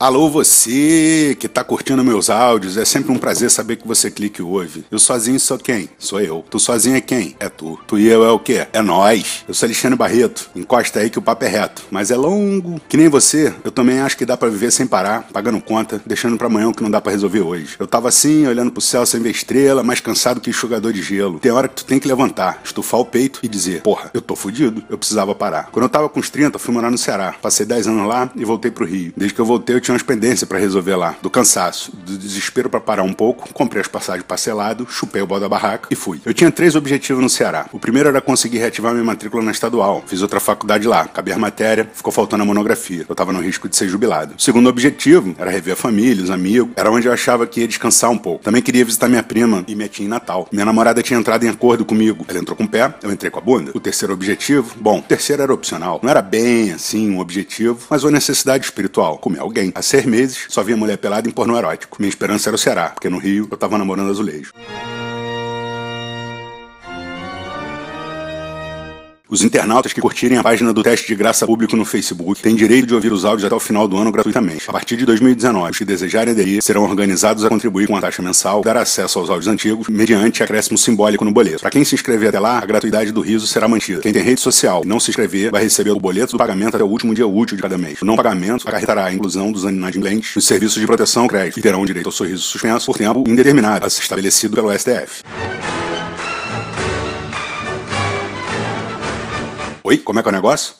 Alô, você que tá curtindo meus áudios, é sempre um prazer saber que você clica e ouve. Eu sozinho sou quem? Sou eu. Tu sozinho é quem? É tu. Tu e eu é o quê? É nós. Eu sou Alexandre Barreto. Encosta aí que o papo é reto. Mas é longo. Que nem você, eu também acho que dá para viver sem parar, pagando conta, deixando para amanhã o que não dá para resolver hoje. Eu tava assim, olhando pro céu sem ver estrela, mais cansado que enxugador de gelo. Tem hora que tu tem que levantar, estufar o peito e dizer: Porra, eu tô fudido, eu precisava parar. Quando eu tava com uns 30, fui morar no Ceará. Passei 10 anos lá e voltei pro Rio. Desde que eu voltei, eu tinha umas pendências para resolver lá. Do cansaço, do desespero para parar um pouco, comprei as passagens parcelado, chupei o bol da barraca e fui. Eu tinha três objetivos no Ceará. O primeiro era conseguir reativar minha matrícula na estadual. Fiz outra faculdade lá, acabei a matéria, ficou faltando a monografia. Eu tava no risco de ser jubilado. O segundo objetivo era rever a família, os amigos. Era onde eu achava que ia descansar um pouco. Também queria visitar minha prima e minha tia em Natal. Minha namorada tinha entrado em acordo comigo. Ela entrou com o pé, eu entrei com a bunda. O terceiro objetivo, bom, o terceiro era opcional. Não era bem assim um objetivo, mas uma necessidade espiritual. Comer alguém. Há seis meses, só via mulher pelada em porno erótico. Minha esperança era o Ceará, porque no Rio eu tava namorando azulejo. Os internautas que curtirem a página do teste de graça público no Facebook têm direito de ouvir os áudios até o final do ano gratuitamente. A partir de 2019, os que desejarem aderir serão organizados a contribuir com a taxa mensal, dar acesso aos áudios antigos, mediante acréscimo simbólico no boleto. Para quem se inscrever até lá, a gratuidade do riso será mantida. Quem tem rede social e não se inscrever vai receber o boleto do pagamento até o último dia útil de cada mês. O não pagamento acarretará a inclusão dos inadimplentes nos serviços de proteção crédito e terão direito ao sorriso suspenso por tempo indeterminado, estabelecido pelo STF. Oi, como é que é o negócio?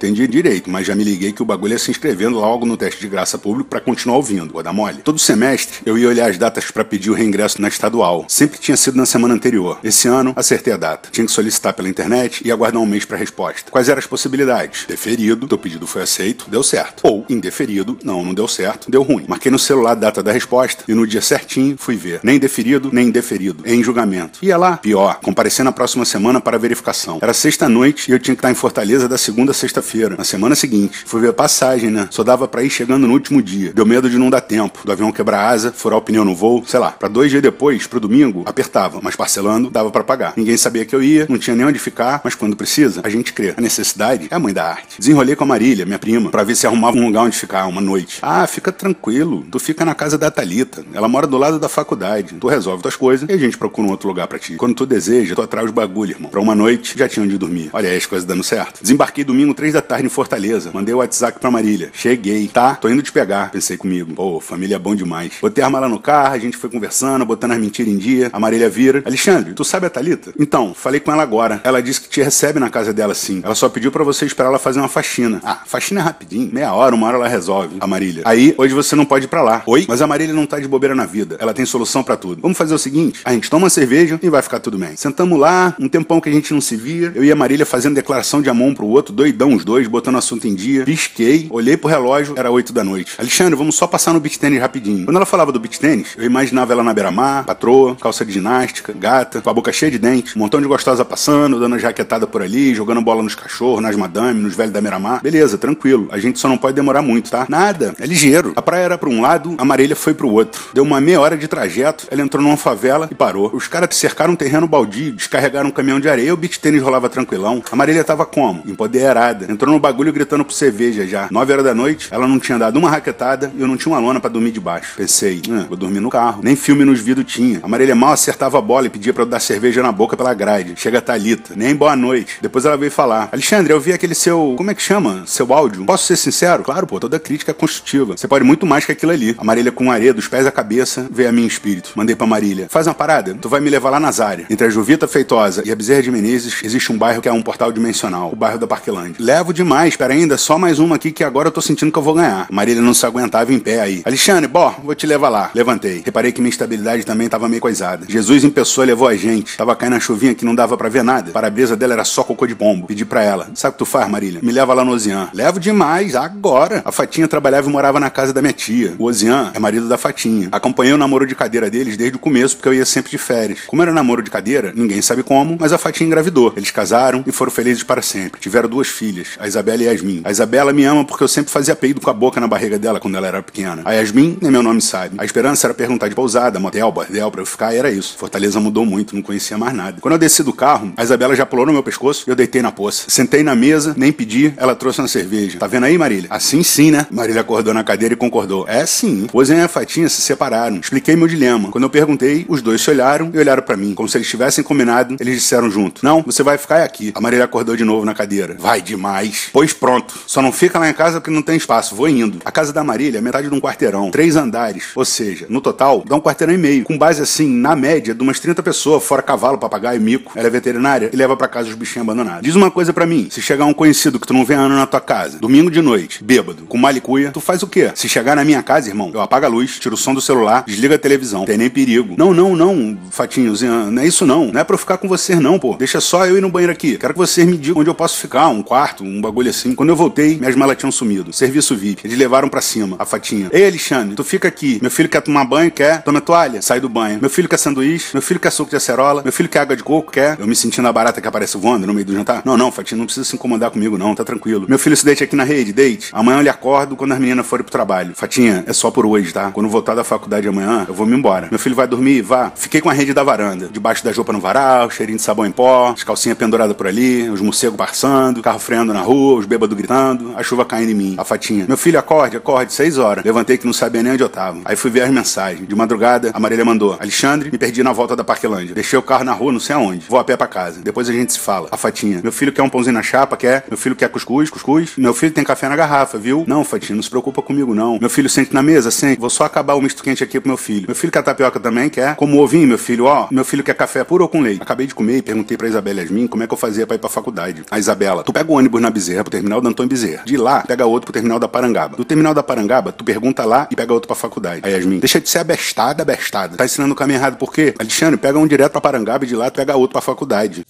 Entendi direito, mas já me liguei que o bagulho é se inscrevendo logo no teste de graça público para continuar ouvindo, vou dar mole. Todo semestre eu ia olhar as datas para pedir o reingresso na estadual. Sempre tinha sido na semana anterior. Esse ano acertei a data. Tinha que solicitar pela internet e aguardar um mês para resposta. Quais eram as possibilidades? Deferido, teu pedido foi aceito, deu certo. Ou indeferido, não, não deu certo, deu ruim. Marquei no celular a data da resposta e no dia certinho fui ver. Nem deferido, nem indeferido. Em julgamento. Ia lá, pior, comparecer na próxima semana para verificação. Era sexta-noite e eu tinha que estar em Fortaleza da segunda a sexta-feira. Na semana seguinte. Fui ver a passagem, né? Só dava para ir chegando no último dia. Deu medo de não dar tempo. Do avião quebrar asa, furar o pneu no voo, sei lá. Para dois dias depois, pro domingo, apertava. Mas parcelando, dava para pagar. Ninguém sabia que eu ia, não tinha nem onde ficar, mas quando precisa, a gente crê. A necessidade é a mãe da arte. Desenrolei com a Marília, minha prima, para ver se arrumava um lugar onde ficar uma noite. Ah, fica tranquilo. Tu fica na casa da Talita. Ela mora do lado da faculdade. Tu resolve tuas coisas e a gente procura um outro lugar para ti. Quando tu deseja, tu atrás os bagulho, irmão. Pra uma noite, já tinha onde dormir. Olha aí as coisas dando certo. Desembarquei domingo, três da tarde em Fortaleza. Mandei o WhatsApp pra Marília. Cheguei. Tá, tô indo te pegar. Pensei comigo. Pô, família é bom demais. Botei a arma lá no carro, a gente foi conversando, botando as mentiras em dia. A Marília vira. Alexandre, tu sabe a Thalita? Então, falei com ela agora. Ela disse que te recebe na casa dela sim. Ela só pediu pra você esperar ela fazer uma faxina. Ah, faxina é rapidinho. Meia hora, uma hora ela resolve. A Marília. Aí, hoje você não pode ir pra lá. Oi? Mas a Marília não tá de bobeira na vida. Ela tem solução pra tudo. Vamos fazer o seguinte: a gente toma uma cerveja e vai ficar tudo bem. Sentamos lá, um tempão que a gente não se via. Eu e a Marília fazendo declaração de amor um pro outro, doidão os dois, botando assunto em dia. Pisquei, olhei pro relógio, era 8 da noite. Alexandre, vamos só passar no beat tênis rapidinho. Quando ela falava do beat tênis, eu imaginava ela na beira-mar, patroa, calça de ginástica, gata, com a boca cheia de dente, um montão de gostosa passando, dando jaquetada por ali, jogando bola nos cachorros, nas madame, nos velhos da beira-mar. Beleza, tranquilo. A gente só não pode demorar muito, tá? Nada. É ligeiro. A praia era pra um lado, a Marília foi pro outro. Deu uma meia hora de trajeto, ela entrou numa favela e parou. Os caras cercaram um terreno baldio, descarregaram um caminhão de areia, o beat tênis rolava tranquilão. A Marília tava como? Empoderada. Entrou no bagulho gritando por cerveja já. Nove horas da noite, ela não tinha dado uma raquetada e eu não tinha uma lona para dormir debaixo. Pensei, ah, vou dormir no carro. Nem filme nos vidros tinha. A Marília mal acertava a bola e pedia para eu dar cerveja na boca pela grade. Chega a Thalita. Nem boa noite. Depois ela veio falar: Alexandre, eu vi aquele seu. Como é que chama? Seu áudio. Posso ser sincero? Claro, pô, toda crítica é construtiva. Você pode muito mais que aquilo ali. A Marília com areia dos pés à cabeça veio a mim espírito. Mandei pra Marília: Faz uma parada, tu vai me levar lá na Zária. Entre a Juvita Feitosa e a Bezerra de Menezes existe um bairro que é um portal dimensional, o bairro da Parquelândia. Levo demais, espera ainda, só mais uma aqui que agora eu tô sentindo que eu vou ganhar. Marília não se aguentava em pé aí. Alexandre, bó, vou te levar lá. Levantei. Reparei que minha estabilidade também tava meio coisada. Jesus em pessoa levou a gente. Tava caindo a chuvinha que não dava para ver nada. Para a brisa dela era só cocô de pombo. Pedi pra ela: Sabe o que tu faz, Marília? Me leva lá no Ozian. Levo demais, agora. A Fatinha trabalhava e morava na casa da minha tia. O Ozian é marido da Fatinha. Acompanhei o namoro de cadeira deles desde o começo, porque eu ia sempre de férias. Como era namoro de cadeira, ninguém sabe como, mas a Fatinha engravidou. Eles casaram e foram felizes para sempre. Tiveram duas filhas. Filhas, a Isabela e a Yasmin. A Isabela me ama porque eu sempre fazia peido com a boca na barriga dela quando ela era pequena. A Yasmin, nem meu nome sabe. A esperança era perguntar de pousada, motel, bordel pra eu ficar, e era isso. Fortaleza mudou muito, não conhecia mais nada. Quando eu desci do carro, a Isabela já pulou no meu pescoço e eu deitei na poça. Sentei na mesa, nem pedi, ela trouxe uma cerveja. Tá vendo aí, Marília? Assim sim, né? Marília acordou na cadeira e concordou. É sim. Pois e a Fatinha se separaram. Expliquei meu dilema. Quando eu perguntei, os dois se olharam e olharam para mim, como se eles tivessem combinado. Eles disseram junto: Não, você vai ficar aqui. A Marília acordou de novo na cadeira. Vai demais. Pois pronto. Só não fica lá em casa porque não tem espaço. Vou indo. A casa da Marília é metade de um quarteirão. Três andares. Ou seja, no total, dá um quarteirão e meio. Com base assim, na média, de umas 30 pessoas, fora cavalo, papagaio, mico. Ela é veterinária e leva para casa os bichinhos abandonados. Diz uma coisa para mim: se chegar um conhecido que tu não vê ano na tua casa, domingo de noite, bêbado, com malicuia, tu faz o quê? Se chegar na minha casa, irmão, eu apago a luz, tiro o som do celular, desliga a televisão. Tem nem perigo. Não, não, não, Fatinhozinho, não é isso não. Não é pra eu ficar com vocês não, pô. Deixa só eu ir no banheiro aqui. Quero que vocês me digam onde eu posso ficar, um quarto, um bagulho assim. Quando eu voltei, minhas malas tinham sumido. Serviço VIP. Eles levaram para cima a Fatinha. Ei, Alexandre, tu fica aqui. Meu filho quer tomar banho, quer? Toma toalha. Sai do banho. Meu filho quer sanduíche. Meu filho quer suco de acerola. Meu filho quer água de coco, quer? Eu me sentindo a barata que aparece voando no meio do jantar. Não, não, Fatinha, não precisa se incomodar comigo não, tá tranquilo. Meu filho se deite aqui na rede, deite. Amanhã eu lhe acordo quando as meninas forem pro trabalho. Fatinha, é só por hoje, tá? Quando voltar da faculdade amanhã, eu vou me embora. Meu filho vai dormir, vá. Fiquei com a rede da varanda. Debaixo da roupa no varal, cheirinho de sabão em pó, as calcinhas penduradas por ali, os morcegos passando, carro freando na rua, os bêbados gritando, a chuva caindo em mim. A Fatinha. Meu filho, acorde, acorde, seis horas. Levantei que não sabia nem onde eu tava. Aí fui ver as mensagens. De madrugada, a Marília mandou. Alexandre, me perdi na volta da Parquelândia. Deixei o carro na rua, não sei aonde. Vou a pé pra casa. Depois a gente se fala. A Fatinha. Meu filho quer um pãozinho na chapa, quer. Meu filho quer cuscuz, cuscuz. Meu filho tem café na garrafa, viu? Não, Fatinha, não se preocupa comigo, não. Meu filho sente na mesa, sente. Vou só acabar o misto quente aqui pro meu filho. Meu filho quer tapioca também, quer. Como ovinho, meu filho, ó. Meu filho quer café puro ou com leite. Acabei de comer e perguntei pra Isabela Yasmin como é que eu fazia pra ir pra faculdade. A Isabela, tu pega o ônibus na Bezerra pro terminal da Antônio Bezerra. De lá, pega outro pro terminal da Parangaba. Do terminal da Parangaba, tu pergunta lá e pega outro pra faculdade. A Yasmin, deixa de ser abestada, abestada. Tá ensinando o caminho errado por quê? Alexandre, pega um direto pra Parangaba e de lá tu pega outro pra faculdade.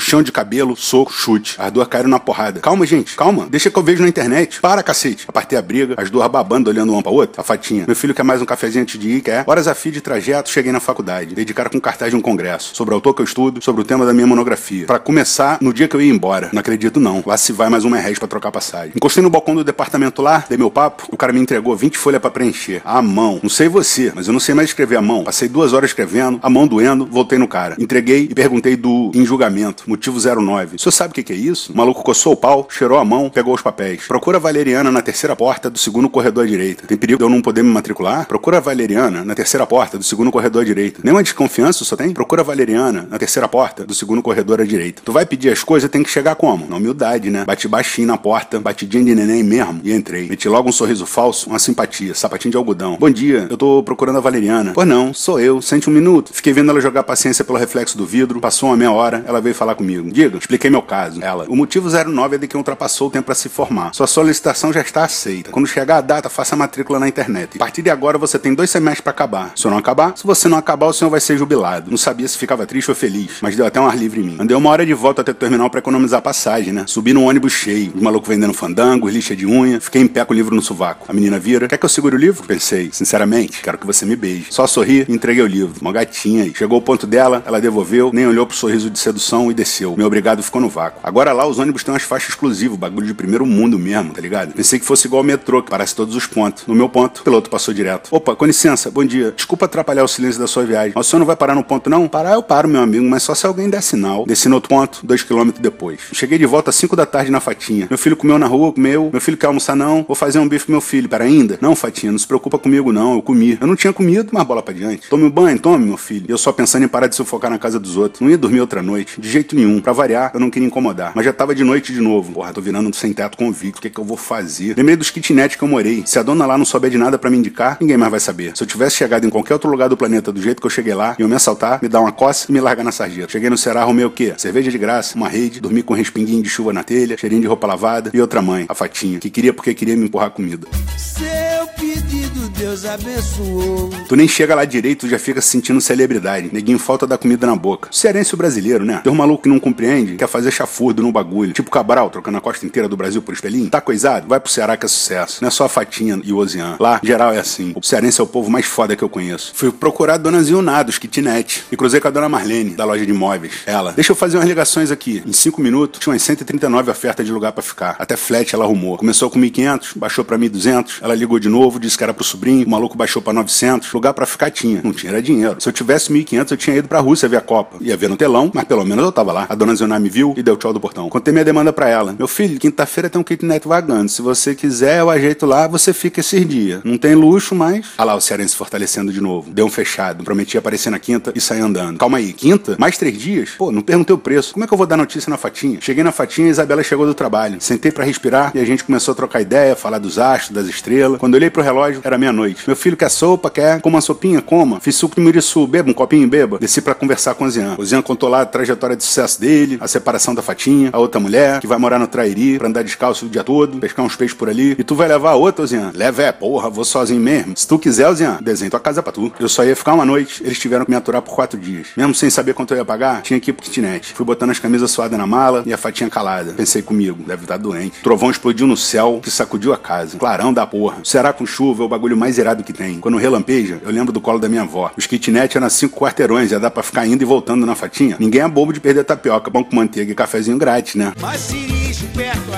Puxão de cabelo, soco, chute. As duas caíram na porrada. Calma, gente, calma. Deixa que eu vejo na internet. Para, cacete. Apartei a briga, as duas babando, olhando uma pra outra. A fatinha. Meu filho quer mais um cafezinho antes de ir, quer? Horas a fio de trajeto, cheguei na faculdade. Dei de cara com um cartaz de um congresso. Sobre o autor que eu estudo, sobre o tema da minha monografia. Para começar, no dia que eu ia embora. Não acredito, não. Lá se vai mais um merréis pra trocar passagem. Encostei no balcão do departamento lá, dei meu papo. O cara me entregou 20 folhas para preencher. À mão. Não sei você, mas eu não sei mais escrever à mão. Passei duas horas escrevendo, a mão doendo, voltei no cara. Entreguei e perguntei do em julgamento. Motivo 09. O senhor sabe o que, que é isso? O maluco coçou o pau, cheirou a mão, pegou os papéis. Procura a Valeriana na terceira porta do segundo corredor à direita. Tem perigo de eu não poder me matricular? Procura a Valeriana na terceira porta do segundo corredor à direita. Nenhuma desconfiança só tem? Procura a Valeriana na terceira porta do segundo corredor à direita. Tu vai pedir as coisas, tem que chegar como? Na humildade, né? Bati baixinho na porta, batidinha de neném mesmo e entrei. Meti logo um sorriso falso, uma simpatia, sapatinho de algodão. Bom dia, eu tô procurando a Valeriana. Pois não, sou eu, sente um minuto. Fiquei vendo ela jogar paciência pelo reflexo do vidro, passou uma meia hora, ela veio falar comigo. Diga, expliquei meu caso. Ela. O motivo 09 é de que ultrapassou o tempo para se formar. Sua solicitação já está aceita. Quando chegar a data, faça a matrícula na internet. A partir de agora você tem dois semestres para acabar. Se eu não acabar, se você não acabar, o senhor vai ser jubilado. Não sabia se ficava triste ou feliz, mas deu até um ar livre em mim. Andei uma hora de volta até o terminal para economizar passagem, né? Subi num ônibus cheio, os malucos vendendo fandango, lixa de unha. Fiquei em pé com o livro no sovaco. A menina vira: Quer que eu segure o livro? Pensei, sinceramente, quero que você me beije. Só sorri e entreguei o livro. Uma gatinha aí. Chegou o ponto dela, ela devolveu, nem olhou pro sorriso de sedução e desceu. Meu obrigado ficou no vácuo. Agora lá os ônibus têm umas faixas exclusivas, bagulho de primeiro mundo mesmo, tá ligado? Pensei que fosse igual ao metrô, que parece todos os pontos. No meu ponto, o piloto passou direto. Opa, com licença, bom dia. Desculpa atrapalhar o silêncio da sua viagem. Mas o senhor não vai parar no ponto, não? Parar eu paro, meu amigo, mas só se alguém der sinal. Desci no outro ponto, dois quilômetros depois. Cheguei de volta às 5 da tarde na Fatinha. Meu filho comeu na rua, comeu. Meu filho quer almoçar, não. Vou fazer um bife pro meu filho. Para ainda? Não, Fatinha, não se preocupa comigo, não. Eu comi. Eu não tinha comido, mas bola pra diante. Tome um banho, tome, meu filho. E eu só pensando em parar de sufocar na casa dos outros. Não ia dormir outra noite. De jeito nenhum. Pra variar, eu não queria incomodar. Mas já tava de noite de novo. Porra, tô virando sem teto convicto. O que, é que eu vou fazer? Lembrei dos kitnet que eu morei. Se a dona lá não souber de nada para me indicar, ninguém mais vai saber. Se eu tivesse chegado em qualquer outro lugar do planeta do jeito que eu cheguei lá, iam me assaltar, me dar uma coça e me largar na sarjeta. Cheguei no Ceará, arrumei o quê? Cerveja de graça, uma rede, dormi com um respinguinho de chuva na telha, cheirinho de roupa lavada e outra mãe, a Fatinha, que queria porque queria me empurrar comida. Seu pedido Deus abençoou. Tu nem chega lá direito, já fica se sentindo celebridade. Neguinho falta da comida na boca. Cearense o brasileiro, né? Tem um maluco que não compreende, quer fazer chafurdo no bagulho. Tipo Cabral, trocando a costa inteira do Brasil por espelhinho. Tá coisado? Vai pro Ceará que é sucesso. Não é só a Fatinha e o Ozian. Lá, geral é assim. O cearense é o povo mais foda que eu conheço. Fui procurar a dona Zilná, dos kitnet. E cruzei com a dona Marlene, da loja de imóveis. Ela, deixa eu fazer umas ligações aqui. Em cinco minutos, tinha umas 139 ofertas de lugar para ficar. Até flat ela arrumou. Começou com 1.500, baixou pra 1.200. Ela ligou de novo, disse que era pro sobrinho. O maluco baixou pra 900. Lugar para ficar tinha. Não tinha, era dinheiro. Se eu tivesse 1.500, eu tinha ido pra Rússia ver a Copa. Ia ver no telão, mas pelo menos eu tava lá. A dona Zilná me viu e deu tchau do portão. Contei minha demanda para ela. Meu filho, quinta-feira tem um kitnet vagando. Se você quiser, eu ajeito lá, você fica esses dias. Não tem luxo, mas. Ah lá, o cearense fortalecendo de novo. Deu um fechado. Prometi aparecer na quinta e sair andando. Calma aí, quinta? Mais três dias? Pô, não perguntei o preço. Como é que eu vou dar notícia na fatinha? Cheguei na fatinha e Isabela chegou do trabalho. Sentei para respirar e a gente começou a trocar ideia, falar dos astros, das estrelas. Quando olhei pro relógio, era meia-noite. Meu filho quer sopa, quer? Coma uma sopinha? Coma. Fiz suco de muriçu, beba um copinho, beba. Desci para conversar com o Zian. O Zian contou lá a trajetória de sucesso dele, a separação da fatinha, a outra mulher, que vai morar no Trairi pra andar descalço o dia todo, pescar uns peixes por ali. E tu vai levar a outra, Zian? Leva é, porra, vou sozinho mesmo. Se tu quiser, Zian, desenho tua casa pra tu. Eu só ia ficar uma noite, eles tiveram que me aturar por quatro dias. Mesmo sem saber quanto eu ia pagar, tinha que ir pro kitnet. Fui botando as camisas suadas na mala e a fatinha calada. Pensei comigo, deve estar doente. O trovão explodiu no céu, que sacudiu a casa. Clarão da porra. Será com chuva o bagulho mais irado que tem. Quando relampeja, eu lembro do colo da minha avó. Os kitnet eram cinco quarteirões, ia dar pra ficar indo e voltando na fatinha. Ninguém é bobo de perder tapioca, pão com manteiga e cafezinho grátis, né? Mas siricho perto,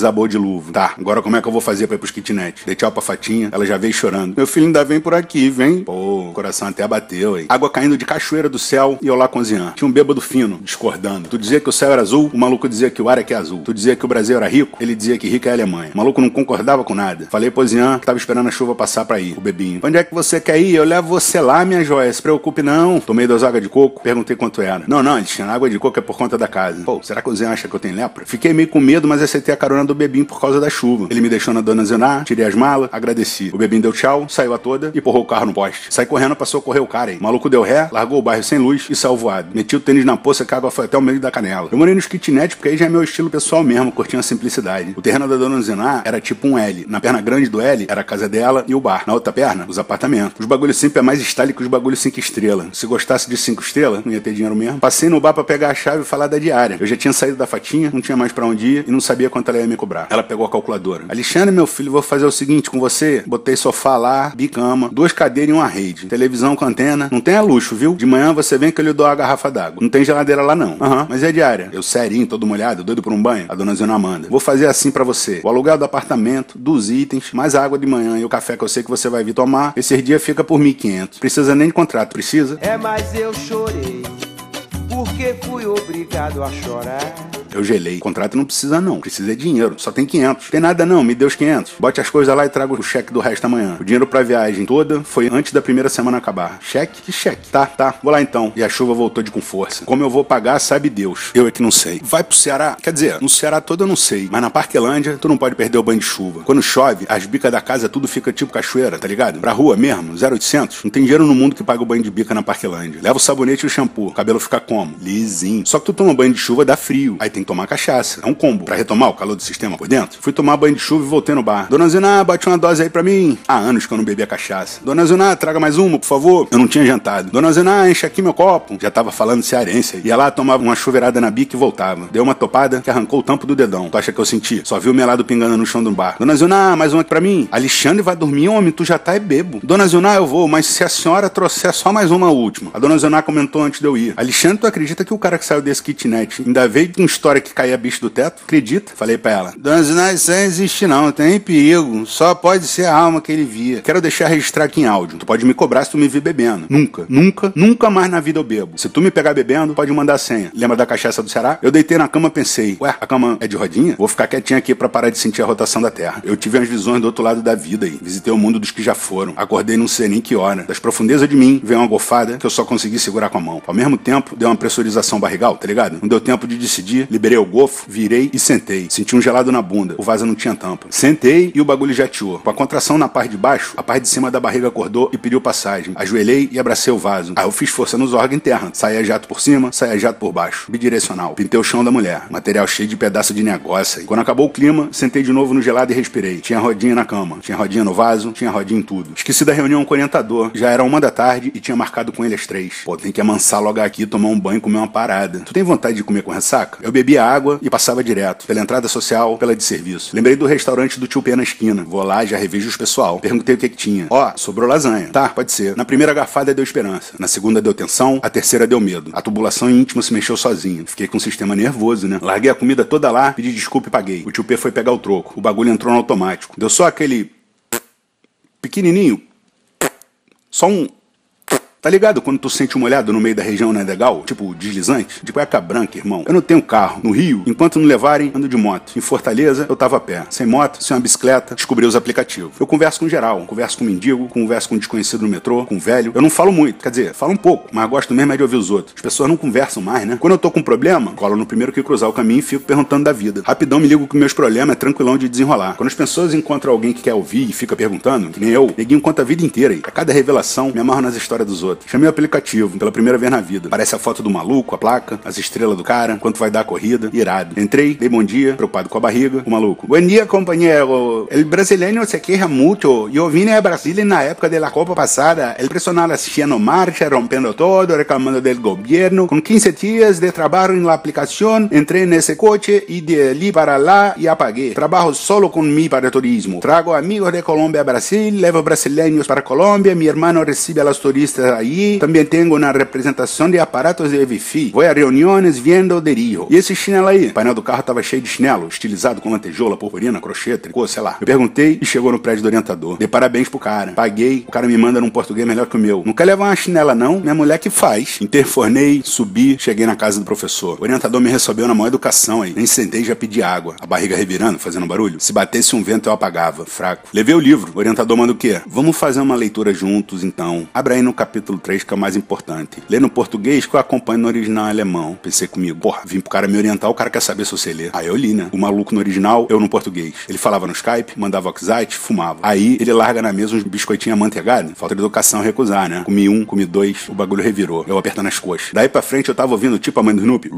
Desabou de luva. Tá, agora como é que eu vou fazer pra ir pros kitnet? Dei tchau pra Fatinha, ela já veio chorando. Meu filho ainda vem por aqui, vem. Pô, o coração até bateu, aí. Água caindo de cachoeira do céu e eu lá cozinhando. Tinha um bêbado fino, discordando. Tu dizia que o céu era azul, o maluco dizia que o ar é que é azul. Tu dizia que o Brasil era rico, ele dizia que rico é a Alemanha. O maluco não concordava com nada. Falei pro Zian que tava esperando a chuva passar pra ir, o bebinho. Onde é que você quer ir? Eu levo você lá, minha joia. Se preocupe não. Tomei duas águas de coco, perguntei quanto era. Não, não, tinha água de coco é por conta da casa. Pô, será que o Zian acha que eu tenho lepra? Fiquei meio com medo, mas aceitei a carona do bebinho por causa da chuva. Ele me deixou na dona Zená, tirei as malas, agradeci. O bebinho deu tchau, saiu a toda e porrou o carro no poste. Saí correndo, passou a correr o cara aí. O maluco deu ré, largou o bairro sem luz e saiu voado. Meti o tênis na poça que a água foi até o meio da canela. Eu morei nos kitnet porque aí já é meu estilo pessoal mesmo, curtindo a simplicidade. O terreno da dona Zená era tipo um L. Na perna grande do L era a casa dela e o bar. Na outra perna, os apartamentos. Os bagulhos simples é mais style que os bagulhos 5 estrelas. Se gostasse de 5 estrelas, não ia ter dinheiro mesmo. Passei no bar pra pegar a chave e falar da diária. Eu já tinha saído da fatinha, não tinha mais pra onde ir e não sabia quanto ela ia me cobrar. Ela pegou a calculadora. Alexandre, meu filho, vou fazer o seguinte com você. Botei sofá lá, bicama, duas cadeiras e uma rede. Televisão com antena. Não tem a luxo, viu? De manhã você vem que eu lhe dou a garrafa d'água. Não tem geladeira lá não. Aham, mas é diária. Eu serinho, todo molhado, doido por um banho. A dona Zena manda. Vou fazer assim pra você. O aluguel do apartamento, dos itens, mais água de manhã e o café que eu sei que você vai vir tomar. Esse dia fica por 1.500. Precisa nem de contrato, precisa? É, mas eu chorei, porque fui obrigado a chorar. Eu gelei. Contrato não precisa não. Precisa é dinheiro. Só tem 500. Tem nada não. Me deu os 500. Bote as coisas lá e trago o cheque do resto amanhã. O dinheiro pra viagem toda foi antes da primeira semana acabar. Cheque? Que cheque? Tá, tá. Vou lá então. E a chuva voltou de com força. Como eu vou pagar, sabe Deus. Eu é que não sei. Vai pro Ceará? Quer dizer, no Ceará todo eu não sei. Mas na Parquelândia, tu não pode perder o banho de chuva. Quando chove, as bicas da casa tudo fica tipo cachoeira, tá ligado? Pra rua mesmo, 0800. Não tem dinheiro no mundo que paga o banho de bica na Parquelândia. Leva o sabonete e o shampoo. O cabelo fica como? Lisinho. Só que tu toma banho de chuva, dá frio. Aí tem que tomar cachaça. É um combo. Pra retomar o calor do sistema por dentro. Fui tomar banho de chuva e voltei no bar. Dona Zina, bate uma dose aí pra mim. Há anos que eu não bebia cachaça. Dona Zina, traga mais uma, por favor. Eu não tinha jantado. Dona Zina, enche aqui meu copo. Já tava falando cearense. Ia lá, tomava uma chuveirada na bica e voltava. Deu uma topada que arrancou o tampo do dedão. Tu acha que eu senti? Só vi o melado pingando no chão do bar. Dona Zina, mais uma aqui pra mim. Alexandre vai dormir, homem, tu já tá é bebo. Dona Zina, eu vou, mas se a senhora trouxer só mais uma última. A dona Zina comentou antes de eu ir. Alexandre, tu acredita que o cara que saiu desse kitnet ainda veio com história que caía bicho do teto? Acredita? Falei pra ela. Dona Zina, isso não existe não, tem perigo. Só pode ser a alma que ele via. Quero deixar registrar aqui em áudio. Tu pode me cobrar se tu me vir bebendo. Nunca, nunca, nunca mais na vida eu bebo. Se tu me pegar bebendo, pode mandar senha. Lembra da cachaça do Ceará? Eu deitei na cama pensei, ué, a cama é de rodinha? Vou ficar quietinho aqui pra parar de sentir a rotação da Terra. Eu tive umas visões do outro lado da vida aí. Visitei o mundo dos que já foram. Acordei não sei nem que hora. Das profundezas de mim veio uma gofada que eu só consegui segurar com a mão. Ao mesmo tempo, deu uma pressurização barrigal, tá ligado? Não deu tempo de decidir, Liberei o gofo, virei e sentei. Senti um gelado na bunda. O vaso não tinha tampa. Sentei e o bagulho jateou. Com a contração na parte de baixo, a parte de cima da barriga acordou e pediu passagem. Ajoelhei e abracei o vaso. Aí eu fiz força nos órgãos internos. Saía jato por cima, saía jato por baixo. Bidirecional. Pintei o chão da mulher. Material cheio de pedaço de negócio. Aí. Quando acabou o clima, sentei de novo no gelado e respirei. Tinha rodinha na cama. Tinha rodinha no vaso, tinha rodinha em tudo. Esqueci da reunião com o orientador. Já era uma da tarde e tinha marcado com ele às três. Pô, tem que amansar logo aqui, tomar um banho e comer uma parada. Tu tem vontade de comer com ressaca? Eu bebia água e passava direto. Pela entrada social, pela de serviço. Lembrei do restaurante do tio P na esquina. Vou lá, já revejo os pessoal. Perguntei o que que tinha. Ó, sobrou lasanha. Tá, pode ser. Na primeira garfada deu esperança. Na segunda deu tensão. A terceira deu medo. A tubulação íntima se mexeu sozinho. Fiquei com um sistema nervoso, né? Larguei a comida toda lá, pedi desculpa e paguei. O tio P foi pegar o troco. O bagulho entrou no automático. Deu só aquele. pequenininho. Só um. Tá ligado quando tu sente uma olhada no meio da região não é legal? Tipo, deslizante? De cueca branca, irmão. Eu não tenho carro. No Rio, enquanto não levarem, ando de moto. Em Fortaleza, eu tava a pé. Sem moto, sem uma bicicleta, descobri os aplicativos. Eu converso com geral. Converso com mendigo, converso com desconhecido no metrô, com velho. Eu não falo muito. Quer dizer, falo um pouco, mas gosto mesmo é de ouvir os outros. As pessoas não conversam mais, né? Quando eu tô com um problema, colo no primeiro que cruzar o caminho e fico perguntando da vida. Rapidão me ligo que meus problemas é tranquilão de desenrolar. Quando as pessoas encontram alguém que quer ouvir e fica perguntando, que nem eu, neguinho conta a vida inteira. E a cada revelação, me amarro nas histórias dos outros. Chamei o aplicativo pela primeira vez na vida. Parece a foto do maluco, a placa, as estrelas do cara, quanto vai dar a corrida, irado. Entrei, dei bom dia, preocupado com a barriga, o maluco. Bom dia, companheiro. El brasileño se queja muito. Eu vim a Brasília na época da Copa passada. El personal haciendo marcha, rompendo todo, reclamando del governo. Com 15 dias de trabalho na aplicação, entrei nesse coche e de ali para lá e apaguei. Trabalho solo com mi para turismo. Trago amigos de Colômbia a Brasil, levo brasileiros para Colômbia, mi hermano recebe a turistas aí. Também tenho na representação de aparatos de Wi-Fi. Vou a reuniões vendo de Rio. E esse chinelo aí? O painel do carro tava cheio de chinelo, estilizado com lantejola, purpurina, crochê, tricô, sei lá. Eu perguntei e chegou no prédio do orientador. Dei parabéns pro cara. Paguei, o cara me manda num português melhor que o meu. Não quer levar uma chinela não? Minha mulher que faz. Interfornei, subi, cheguei na casa do professor. O orientador me recebeu na maior educação aí. Nem sentei já pedi água. A barriga revirando, fazendo barulho. Se batesse um vento eu apagava. Fraco. Levei o livro. O orientador manda o quê? Vamos fazer uma leitura juntos então. Abra aí no capítulo 3 que é o mais importante. Lê no português que eu acompanho no original alemão. Pensei comigo, porra, vim pro cara me orientar, o cara quer saber se você lê. Aí eu li, né? O maluco no original, eu no português. Ele falava no Skype, mandava WhatsApp, fumava. Aí ele larga na mesa uns biscoitinhos amanteigados. Falta de educação recusar, né? Comi um, comi dois, o bagulho revirou. Eu apertando as coxas. Daí pra frente eu tava ouvindo tipo a mãe do Snoopy.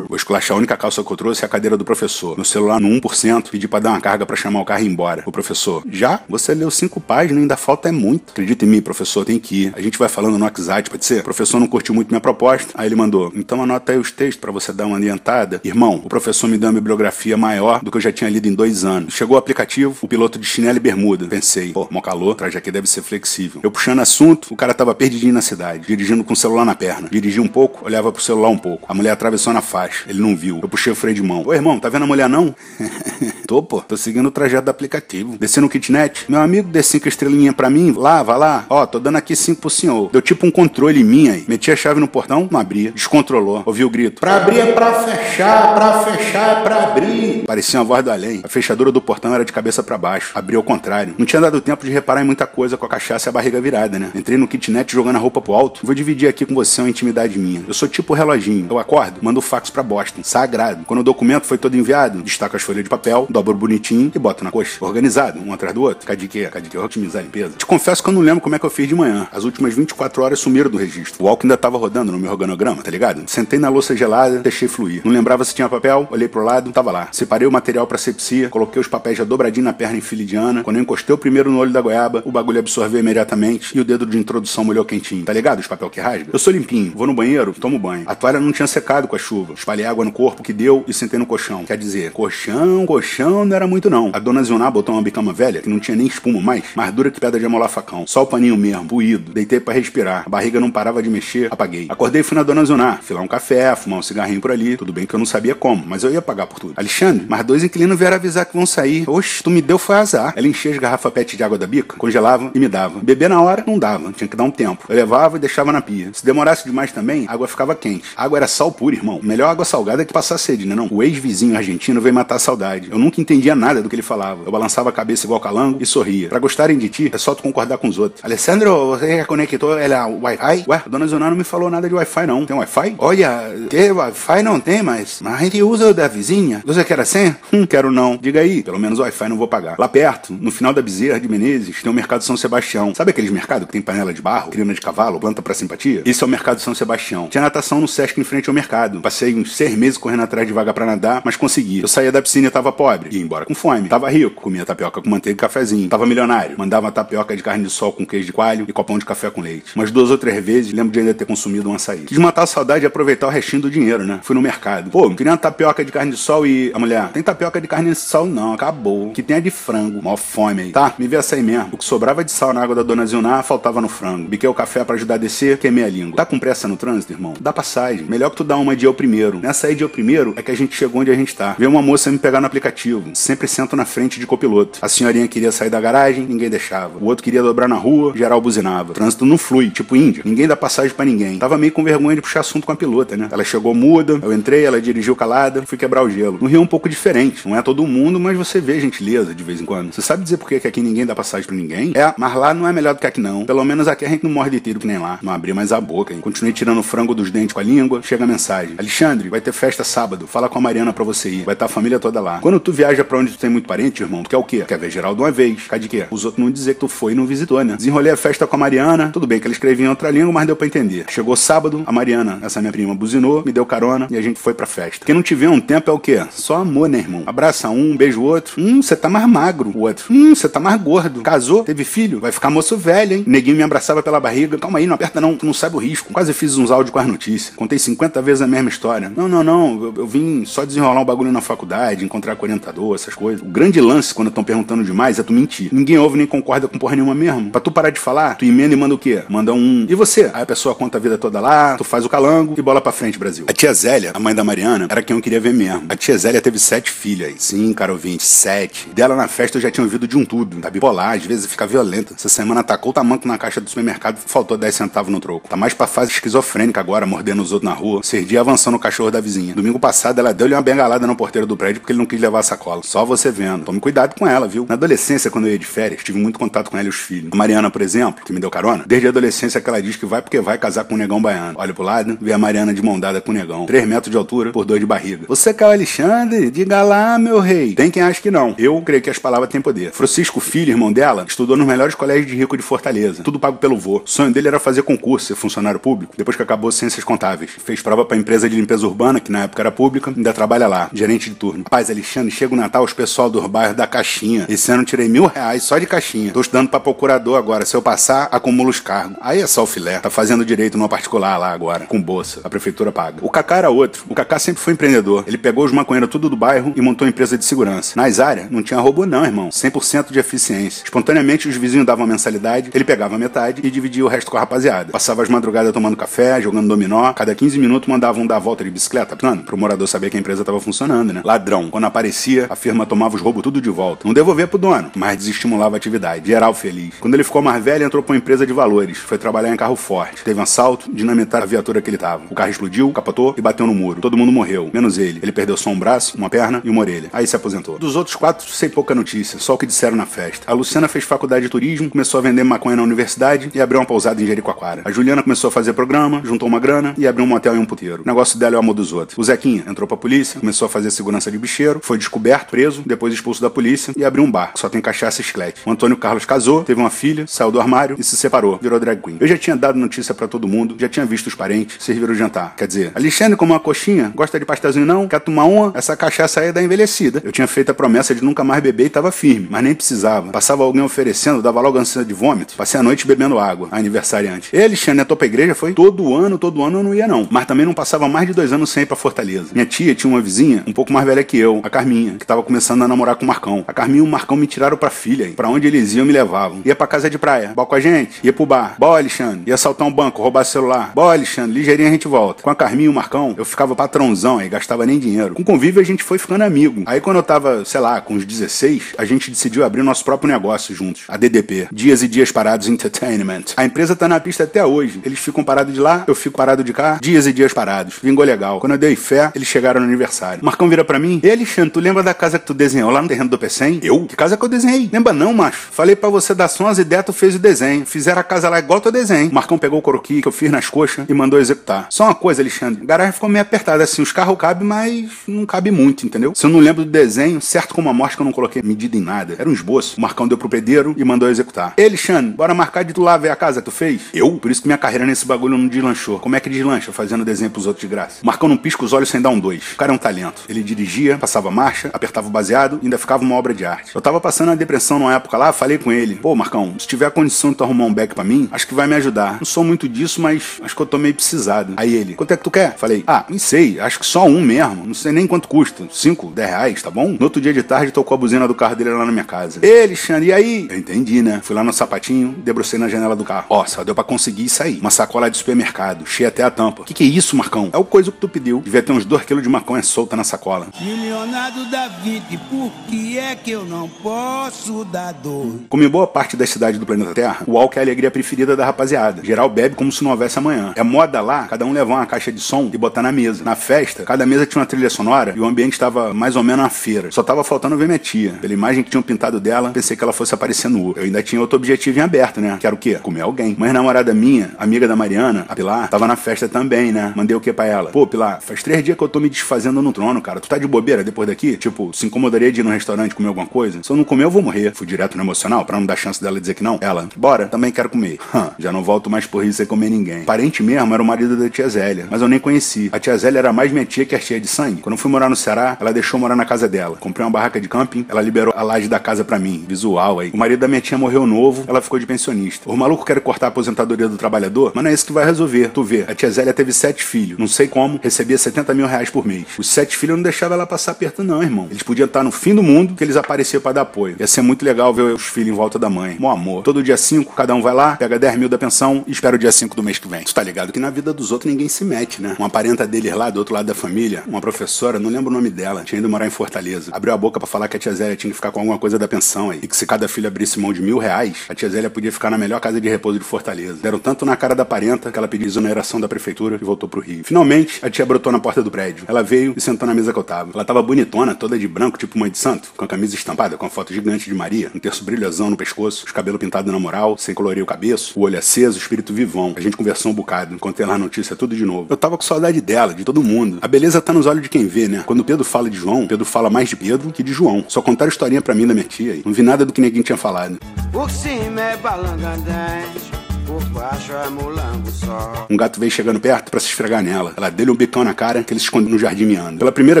Vou esculachar a única calça que eu trouxe é a cadeira do professor. No celular no 1%, pedi pra dar uma carga pra chamar o carro e ir embora. O professor, já? Você leu cinco páginas, ainda falta é muito. Acredita em mim, professor, tem que ir. A gente vai falando no WhatsApp, pode ser? O professor não curtiu muito minha proposta. Aí ele mandou, então anota aí os textos para você dar uma adiantada. Irmão, o professor me deu uma bibliografia maior do que eu já tinha lido em dois anos. Chegou o aplicativo, o piloto de chinelo e bermuda. Pensei, pô, mó calor, traje aqui deve ser flexível. Eu puxando assunto, o cara tava perdidinho na cidade, dirigindo com o celular na perna. Dirigi um pouco, olhava pro celular um pouco. A mulher atravessou na faixa, ele não viu. Eu puxei o freio de mão. Ô irmão, tá vendo a mulher não? Tô, pô, tô seguindo o trajeto do aplicativo. Desci no kitnet, meu amigo dê cinco estrelinhas pra mim, lá, vai lá. Ó, tô dando aqui cinco pro senhor. Deu tipo um controle em mim aí. Meti a chave no portão, não abria. Descontrolou. Ouvi o grito. Pra abrir é pra fechar, pra fechar é pra abrir. Parecia uma voz do além. A fechadura do portão era de cabeça para baixo. Abriu ao contrário. Não tinha dado tempo de reparar em muita coisa com a cachaça e a barriga virada, né? Entrei no kitnet jogando a roupa pro alto. Vou dividir aqui com você uma intimidade minha. Eu sou tipo reloginho. Eu acordo, mando o fax pra Boston. Sagrado. Quando o documento foi todo enviado, destaco as folhas de papel, dobro bonitinho e boto na coxa. Organizado, um atrás do outro. Cadê que? Cadê que? Otimizar a limpeza. Te confesso que eu não lembro como é que eu fiz de manhã. As últimas 24 horas sumiram do registro. O álcool ainda tava rodando no meu organograma, tá ligado? Sentei na louça gelada, deixei fluir. Não lembrava se tinha papel, olhei pro lado, tava lá. Separei o material pra sepsia, coloquei os papéis já dobradinho na perna infilidiana. Quando eu encostei o primeiro no olho da goiaba, o bagulho absorveu imediatamente e o dedo de introdução molhou quentinho. Tá ligado? Os papel que rasga? Eu sou limpinho, vou no banheiro, tomo banho. A toalha não tinha secado com a chuva. Espalhei água no corpo que deu e sentei no colchão. Quer dizer, colchão, colchão não era muito não. A dona Zioná botou uma bicama velha que não tinha nem espuma mais, mais dura que pedra de amolar facão. Só o paninho mesmo, buído. Deitei para respirar. A barriga não parava de mexer, apaguei. Acordei e fui na dona Zuná, fui lá um café, fumar um cigarrinho por ali. Tudo bem que eu não sabia como, mas eu ia pagar por tudo. Alexandre, mas dois inquilinos vieram avisar que vão sair. Oxe, tu me deu foi azar. Ela enchia as garrafas pet de água da bica, congelava e me dava. Beber na hora, não dava, tinha que dar um tempo. Eu levava e deixava na pia. Se demorasse demais também, a água ficava quente. A água era sal puro, irmão. Melhor água salgada que passar sede, né não? O ex-vizinho argentino veio matar a saudade. Eu nunca entendia nada do que ele falava. Eu balançava a cabeça igual calango e sorria. Pra gostarem de ti, é só tu concordar com os outros. Alessandro, você já conectou ela Wi-Fi? Ué, a dona Zona não me falou nada de Wi-Fi, não. Tem Wi-Fi? Olha, ter Wi-Fi não tem, mas, mas a gente usa o da vizinha. Você quer a senha? Hum, quero não. Diga aí, pelo menos Wi-Fi não vou pagar. Lá perto, no final da Bezerra de Menezes, tem o Mercado São Sebastião. Sabe aqueles mercados que tem panela de barro, crina de cavalo, planta pra simpatia? Esse é o Mercado São Sebastião. Tinha natação no Sesc em frente ao mercado. Passei uns seis meses correndo atrás de vaga pra nadar, mas consegui. Eu saía da piscina e tava pobre. Ia embora com fome. Tava rico, comia tapioca com manteiga e cafezinho. Tava milionário. Mandava tapioca de carne de sol com queijo de coalho e copão de café com leite. Umas duas ou três vezes, lembro de ainda ter consumido um açaí. Quis matar a saudade e aproveitar o restinho do dinheiro, né? Fui no mercado. Pô, queria uma tapioca de carne de sol e a mulher, tem tapioca de carne de sol não, acabou. Que tem a de frango. Mó fome aí. Tá, me vê essa aí mesmo. O que sobrava de sal na água da dona Zilná faltava no frango. Biquei o café para ajudar a descer, queimei a língua. Tá com pressa no trânsito, irmão? Dá passagem. Melhor que tu dar uma de eu primeiro. Nessa aí de eu primeiro é que a gente chegou onde a gente tá. Veio uma moça me pegar no aplicativo. Sempre sento na frente de copiloto. A senhorinha queria sair da garagem, ninguém deixava. O outro queria dobrar na rua, geral buzinava. O trânsito não flui, tipo Índia. Ninguém dá passagem para ninguém. Tava meio com vergonha de puxar assunto com a pilota, né? Ela chegou muda, eu entrei, ela dirigiu calada, fui quebrar o gelo. No Rio é um pouco diferente. Não é todo mundo, mas você vê gentileza de vez em quando. Você sabe dizer por que aqui ninguém dá passagem para ninguém? É, mas lá não é melhor do que aqui não. Pelo menos aqui a gente não morre de tiro que nem lá. Não abri mais a boca, hein? Continuei tirando o frango dos dentes com a língua. Chega a mensagem. Alexandre, vai ter festa sábado. Fala com a Mariana pra você ir. Vai estar tá a família toda lá. Quando tu viaja para onde tu tem muito parente, irmão, tu quer o quê? Quer ver geral de uma vez. Quer de quê? Os outros não dizer que tu foi e não visitou, né? Desenrolei a festa com a Mariana. Tudo bem que ela escrevia em outra língua, mas deu pra entender. Chegou sábado, a Mariana, essa minha prima, buzinou, me deu carona e a gente foi pra festa. Quem não te vê um tempo é o quê? Só amor, né, irmão? Abraça um, beijo o outro. Hum, você tá mais magro. O outro. Hum, você tá mais gordo. Casou, teve filho, vai ficar moço velho, hein? Neguinho me abraçava pela barriga. Calma aí, não aperta não, tu não sabe o risco. Quase fiz uns áudios com as notícias. Contei 50 vezes a mesma história. Não, não, não. Eu, eu vim só desenrolar um bagulho na faculdade, encontrar com orientador, essas coisas. O grande lance quando estão perguntando demais é tu mentir. Ninguém ouve nem concorda com porra nenhuma mesmo. Pra tu parar de falar, tu emenda e manda o quê? Manda um. E você? Aí a pessoa conta a vida toda lá, tu faz o calango e bola pra frente, Brasil. A tia Zélia, a mãe da Mariana, era quem eu queria ver mesmo. A tia Zélia teve sete filhas. Sim, cara ouvinte, sete. Dela na festa eu já tinha ouvido de um tudo. Tá bipolar, às vezes fica violenta. Essa semana tacou o tamanco na caixa do supermercado faltou 10 centavos no troco. Tá mais pra fase esquizofrênica agora, mordendo os outros na rua. Serdia avançando o cachorro da vizinha. Domingo passado ela deu-lhe uma bengalada no porteiro do prédio porque ele não quis levar a sacola. Só você vendo. Tome cuidado com ela, viu? Na adolescência, quando eu ia de férias, tive muito contato com ela e os filhos. A Mariana, por exemplo, que me deu carona, desde a adolescência que ela diz que vai porque vai casar com um negão baiano. Olha pro lado, vê a Mariana de mão dada com o negão. 3 metros de altura por 2 de barriga. Você que é o Alexandre? Diga lá, meu rei. Tem quem acha que não. Eu creio que as palavras têm poder. Francisco Filho, irmão dela, estudou nos melhores colégios de rico de Fortaleza. Tudo pago pelo vô. O sonho dele era fazer concurso, ser funcionário público. Depois que acabou ciências contáveis. Fez prova pra empresa de limpeza urbana, que na época era pública, ainda trabalha lá, gerente de turno. Paz, Alexandre, chega o Natal, os pessoal do bairro da Caixinha. Esse ano tirei mil reais só de caixinha. Tô estudando pra procurador agora. Se eu passar, acumulo os cargos. Aí é só o filé. Tá fazendo direito numa particular lá agora, com bolsa. A prefeitura paga. O Cacá era outro. O Cacá sempre foi empreendedor. Ele pegou os maconheiros tudo do bairro e montou uma empresa de segurança. Nas áreas, não tinha robô não, irmão. 100% de eficiência. Espontaneamente, os vizinhos davam mensalidade, ele pegava metade e dividia o resto com a rapaziada. Passava as madrugadas tomando café, jogando dominó. Cada 15 minutos mandava um dar a volta de bicicleta. Mano, pro morador saber que a empresa tava funcionando, né? Ladrão. Quando aparecia, a firma tomava os roubos tudo de volta. Não devolvia pro dono, mas desestimulava a atividade. Geral feliz. Quando ele ficou mais velho, entrou pra uma empresa de valores. Foi trabalhar em carro forte. Teve um assalto, dinamitaram a viatura que ele tava. O carro explodiu, capotou e bateu no muro. Todo mundo morreu, menos ele. Ele perdeu só um braço, uma perna e uma orelha. Aí se aposentou. Dos outros quatro, sei pouca notícia, só o que disseram na festa. A Luciana fez faculdade de turismo, começou a vender maconha na universidade e abriu uma pousada em Jericoacoara. A Juliana começou a fazer programa, juntou uma grana e abriu um motel e um puteiro. O negócio dela é o amor dos outros. O Zequinha entrou pra polícia, começou a fazer segurança de bicheiro, foi descoberto, preso, depois expulso da polícia e abriu um bar, só tem cachaça e esclete. O Antônio Carlos casou, teve uma filha, saiu do armário e se separou, virou drag queen. Eu já tinha dado notícia para todo mundo, já tinha visto os parentes, serviram o jantar. Quer dizer, Alexandre como uma coxinha, gosta de pastelzinho não? Quer tomar uma? Essa cachaça aí é da envelhecida. Eu tinha feito a promessa de nunca mais beber e tava firme, mas nem precisava. Passava alguém oferecendo, dava logo ânsia de vômito. Passei a noite bebendo água, aniversariante. E Alexandre, a tua pra igreja foi? Todo ano, todo ano eu não ia não. Mas também não passava mais de dois anos sem ir pra Fortaleza. Minha tia tinha uma vizinha um pouco mais velha que eu, a Carminha, que tava começando a namorar com o Marcão. A Carminha e o Marcão me tiraram pra filha, para onde eles iam me levavam. Ia pra casa de praia, bora com a gente, ia pro bar. Bora, Alexandre. Ia assaltar um banco, roubar celular. Bora, Alexandre, ligeirinho a gente volta. Com a Carminha e o Marcão, eu ficava patrãozão aí, gastava nem dinheiro. Com convívio a gente foi ficando amigo. Aí quando eu tava, sei lá, com uns 16, a gente decidiu abrir nosso próprio negócio juntos, a DDP, Dias e Dias Parados Entertainment. A empresa tá na pista até hoje. Eles ficam parados de lá, eu fico parado de cá, dias e dias parados. Vingou legal. Quando eu dei fé, eles chegaram no aniversário. Marcão vira pra mim, e Alexandre, tu lembra da casa que tu desenhou lá no terreno do Pecém? Eu? Que casa que eu desenhei? Lembra não, macho? Falei pra você dar só umas ideias Beto fez o desenho. Fizeram a casa lá igual teu desenho. O Marcão pegou o croqui que eu fiz nas coxas e mandou executar. Só uma coisa, Alexandre. A garagem ficou meio apertada, assim. Os carros cabem, mas não cabe muito, entendeu? Se eu não lembro do desenho, certo como a morte que eu não coloquei medida em nada. Era um esboço. O Marcão deu pro pedreiro e mandou executar. Ei, Alexandre, bora marcar de tu lá ver a casa que tu fez? Eu? Por isso que minha carreira nesse bagulho não deslanchou. Como é que deslancha? Fazendo desenho pros outros de graça. O Marcão não pisca os olhos sem dar um dois. O cara é um talento. Ele dirigia, passava marcha, apertava o baseado e ainda ficava uma obra de arte. Eu tava passando uma depressão numa época lá, falei com ele. Pô, Marcão, se tiver condição de tu arrumar um back pra mim, acho que vai me ajudar. Não sou muito disso, mas acho que eu tô meio precisado. Aí ele, quanto é que tu quer? Falei, ah, não sei, acho que só um mesmo. Não sei nem quanto custa. Cinco, dez reais, tá bom? No outro dia de tarde, tocou a buzina do carro dele lá na minha casa. Ei, Alexandre, e aí? Eu entendi, né? Fui lá no sapatinho, debrucei na janela do carro. Ó, só deu pra conseguir sair. Uma sacola de supermercado, cheia até a tampa. Que que é isso, Marcão? É o coisa que tu pediu. Devia ter uns dois quilos de maconha solta na sacola. Milionário da vida, por que é que eu não posso dar dor? Como em boa parte das cidades do planeta Terra, o álcool é a alegria preferida da rapaziada. Geral bebe como se não houvesse amanhã. É moda lá, cada um levar uma caixa de som e botar na mesa. Na festa, cada mesa tinha uma trilha sonora e o ambiente estava mais ou menos na feira. Só tava faltando ver minha tia. Pela imagem que tinham pintado dela, pensei que ela fosse aparecer nua. Eu ainda tinha outro objetivo em aberto, né? Que era o quê? Comer alguém. Mas namorada minha, amiga da Mariana, a Pilar, tava na festa também, né? Mandei o que pra ela? Pô, Pilar, faz três dias que eu tô me desfazendo no trono, cara. Tu tá de bobeira depois daqui? Tipo, se incomodaria de ir no restaurante comer alguma coisa? Se eu não comer, eu vou morrer. Fui direto no emocional pra não dar chance dela dizer que. Ela, bora, também quero comer. Já não volto mais por isso sem comer ninguém. Parente mesmo era o marido da tia Zélia, mas eu nem conheci. A tia Zélia era mais minha tia que a tia de sangue. Quando fui morar no Ceará, ela deixou morar na casa dela. Comprei uma barraca de camping, ela liberou a laje da casa pra mim. Visual aí. O marido da minha tia morreu novo, ela ficou de pensionista. O maluco quer cortar a aposentadoria do trabalhador, mas não é isso que vai resolver. Tu vê, a tia Zélia teve sete filhos. Não sei como, recebia 70 mil reais por mês. Os sete filhos não deixavam ela passar perto, não, irmão. Eles podiam estar no fim do mundo que eles apareciam para dar apoio. Ia ser muito legal ver os filhos em volta da mãe. Mó amor. Todo dia 5, cada um vai lá, pega 10 mil da pensão e espera o dia 5 do mês que vem. Tu tá ligado que na vida dos outros ninguém se mete, né? Uma parenta deles lá, do outro lado da família, uma professora, não lembro o nome dela, tinha ido morar em Fortaleza. Abriu a boca para falar que a tia Zélia tinha que ficar com alguma coisa da pensão aí. E que se cada filho abrisse mão de mil reais, a tia Zélia podia ficar na melhor casa de repouso de Fortaleza. Deram tanto na cara da parenta que ela pediu exoneração da prefeitura e voltou pro Rio. Finalmente, a tia brotou na porta do prédio. Ela veio e sentou na mesa que eu tava. Ela tava bonitona, toda de branco, tipo mãe de santo, com a camisa estampada, com a foto gigante de Maria, um terço brilhosão no pescoço, os cabelos pintados na moral, sem colorir o cabeço, o olho aceso, o espírito vivão. A gente conversou um bocado, contei lá a notícia tudo de novo. Eu tava com saudade dela, de todo mundo. A beleza tá nos olhos de quem vê, né? Quando Pedro fala de João, Pedro fala mais de Pedro que de João. Só contaram historinha pra mim da minha tia e não vi nada do que ninguém tinha falado. Por cima é balangandãs, por baixo é só. Um gato veio chegando perto pra se esfregar nela. Ela deu-lhe um bicão na cara que ele se escondeu no jardim miando. Pela primeira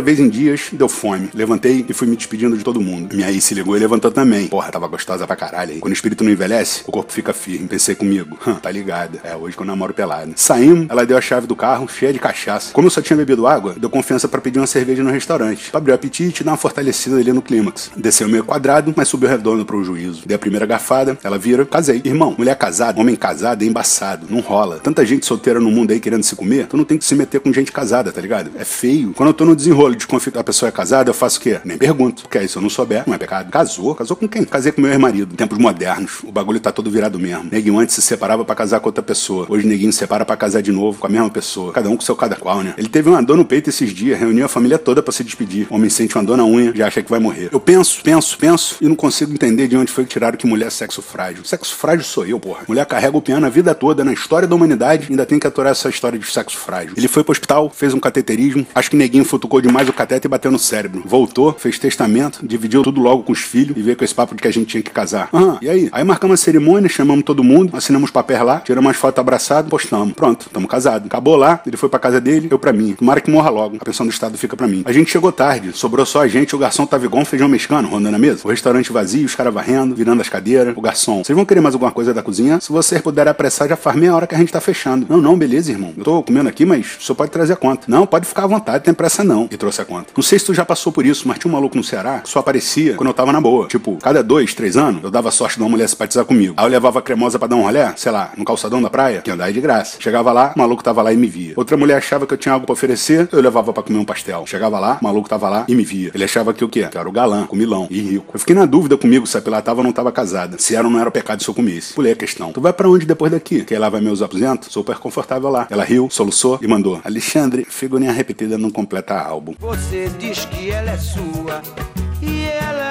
vez em dias, deu fome. Levantei e fui me despedindo de todo mundo. Minha aí se ligou e levantou também. Porra, tava gostosa pra caralho aí. Quando o espírito não envelhece, o corpo fica firme. Pensei comigo. Tá ligada. É hoje que eu namoro pelado. Saímos, ela deu a chave do carro, cheia de cachaça. Como eu só tinha bebido água, deu confiança pra pedir uma cerveja no restaurante. Pra abrir o apetite e dar uma fortalecida ali no clímax. Desceu meio quadrado, mas subiu redondo pro juízo. Dei a primeira garfada, ela vira, casei. Irmão, mulher casada, homem casado é embaçado. Não rola. Tanta gente solteira no mundo aí querendo se comer, tu não tem que se meter com gente casada, tá ligado? É feio. Quando eu tô no desenrolo de que a pessoa é casada, eu faço o quê? Nem pergunto. Porque aí se eu não souber, não é pecado. Casou? Casou com quem? Casei com meu ex-marido. Tempos modernos. O bagulho tá todo virado mesmo. Neguinho antes se separava pra casar com outra pessoa. Hoje neguinho se separa pra casar de novo com a mesma pessoa. Cada um com seu cada qual, né? Ele teve uma dor no peito esses dias, reuniu a família toda pra se despedir. O homem sente uma dor na unha, já acha que vai morrer. Eu penso, penso, penso e não consigo entender de onde foi que tiraram que mulher é sexo frágil. Sexo frágil sou eu, porra. Mulher carrega o piano a vida toda na história da humanidade, ainda tem que aturar essa história de sexo frágil. Ele foi pro hospital, fez um cateterismo, acho que neguinho futucou demais o catete e bateu no cérebro. Voltou, fez testamento, dividiu tudo logo com os filhos e veio com esse papo de que a gente tinha que casar. Aham, e aí? Aí marcamos a cerimônia, chamamos todo mundo, assinamos papel lá, tiramos umas fotos abraçadas, postamos. Pronto, tamo casados. Acabou lá, ele foi pra casa dele, eu pra mim. Tomara que morra logo. A pensão do Estado fica pra mim. A gente chegou tarde, sobrou só a gente, o garçom tava igual um feijão mexicano rondando a mesa. O restaurante vazio, os caras varrendo, virando as cadeiras. O garçom, vocês vão querer mais alguma coisa da cozinha? Se vocês puderem apressar, já faz meia hora que a gente tá fechando. Não, não, beleza, irmão. Eu tô comendo aqui, mas o senhor pode trazer a conta. Não, pode ficar à vontade, tem pressa não. E trouxe a conta. Não sei se tu já passou por isso, mas tinha um maluco no Ceará que só aparecia quando eu tava na boa. Tipo, cada dois, três anos, eu dava sorte de uma mulher simpatizar comigo. Aí eu levava a cremosa pra dar um rolé, sei lá, no calçadão da praia, que andava de graça. Chegava lá, o maluco tava lá e me via. Outra mulher achava que eu tinha algo pra oferecer, eu levava pra comer um pastel. Chegava lá, o maluco tava lá e me via. Ele achava que o quê? Que era o galã, comilão e rico. Eu fiquei na dúvida comigo se a Pilar tava ou não tava casada. Se era ou não era pecado se eu comesse. Pulei a questão. Tu vai pra onde depois daqui? Quer lá vai meus aposentos? Super confortável lá. Ela riu, soluçou e mandou. Alexandre, figurinha repetida não completa álbum. Você diz que ela é sua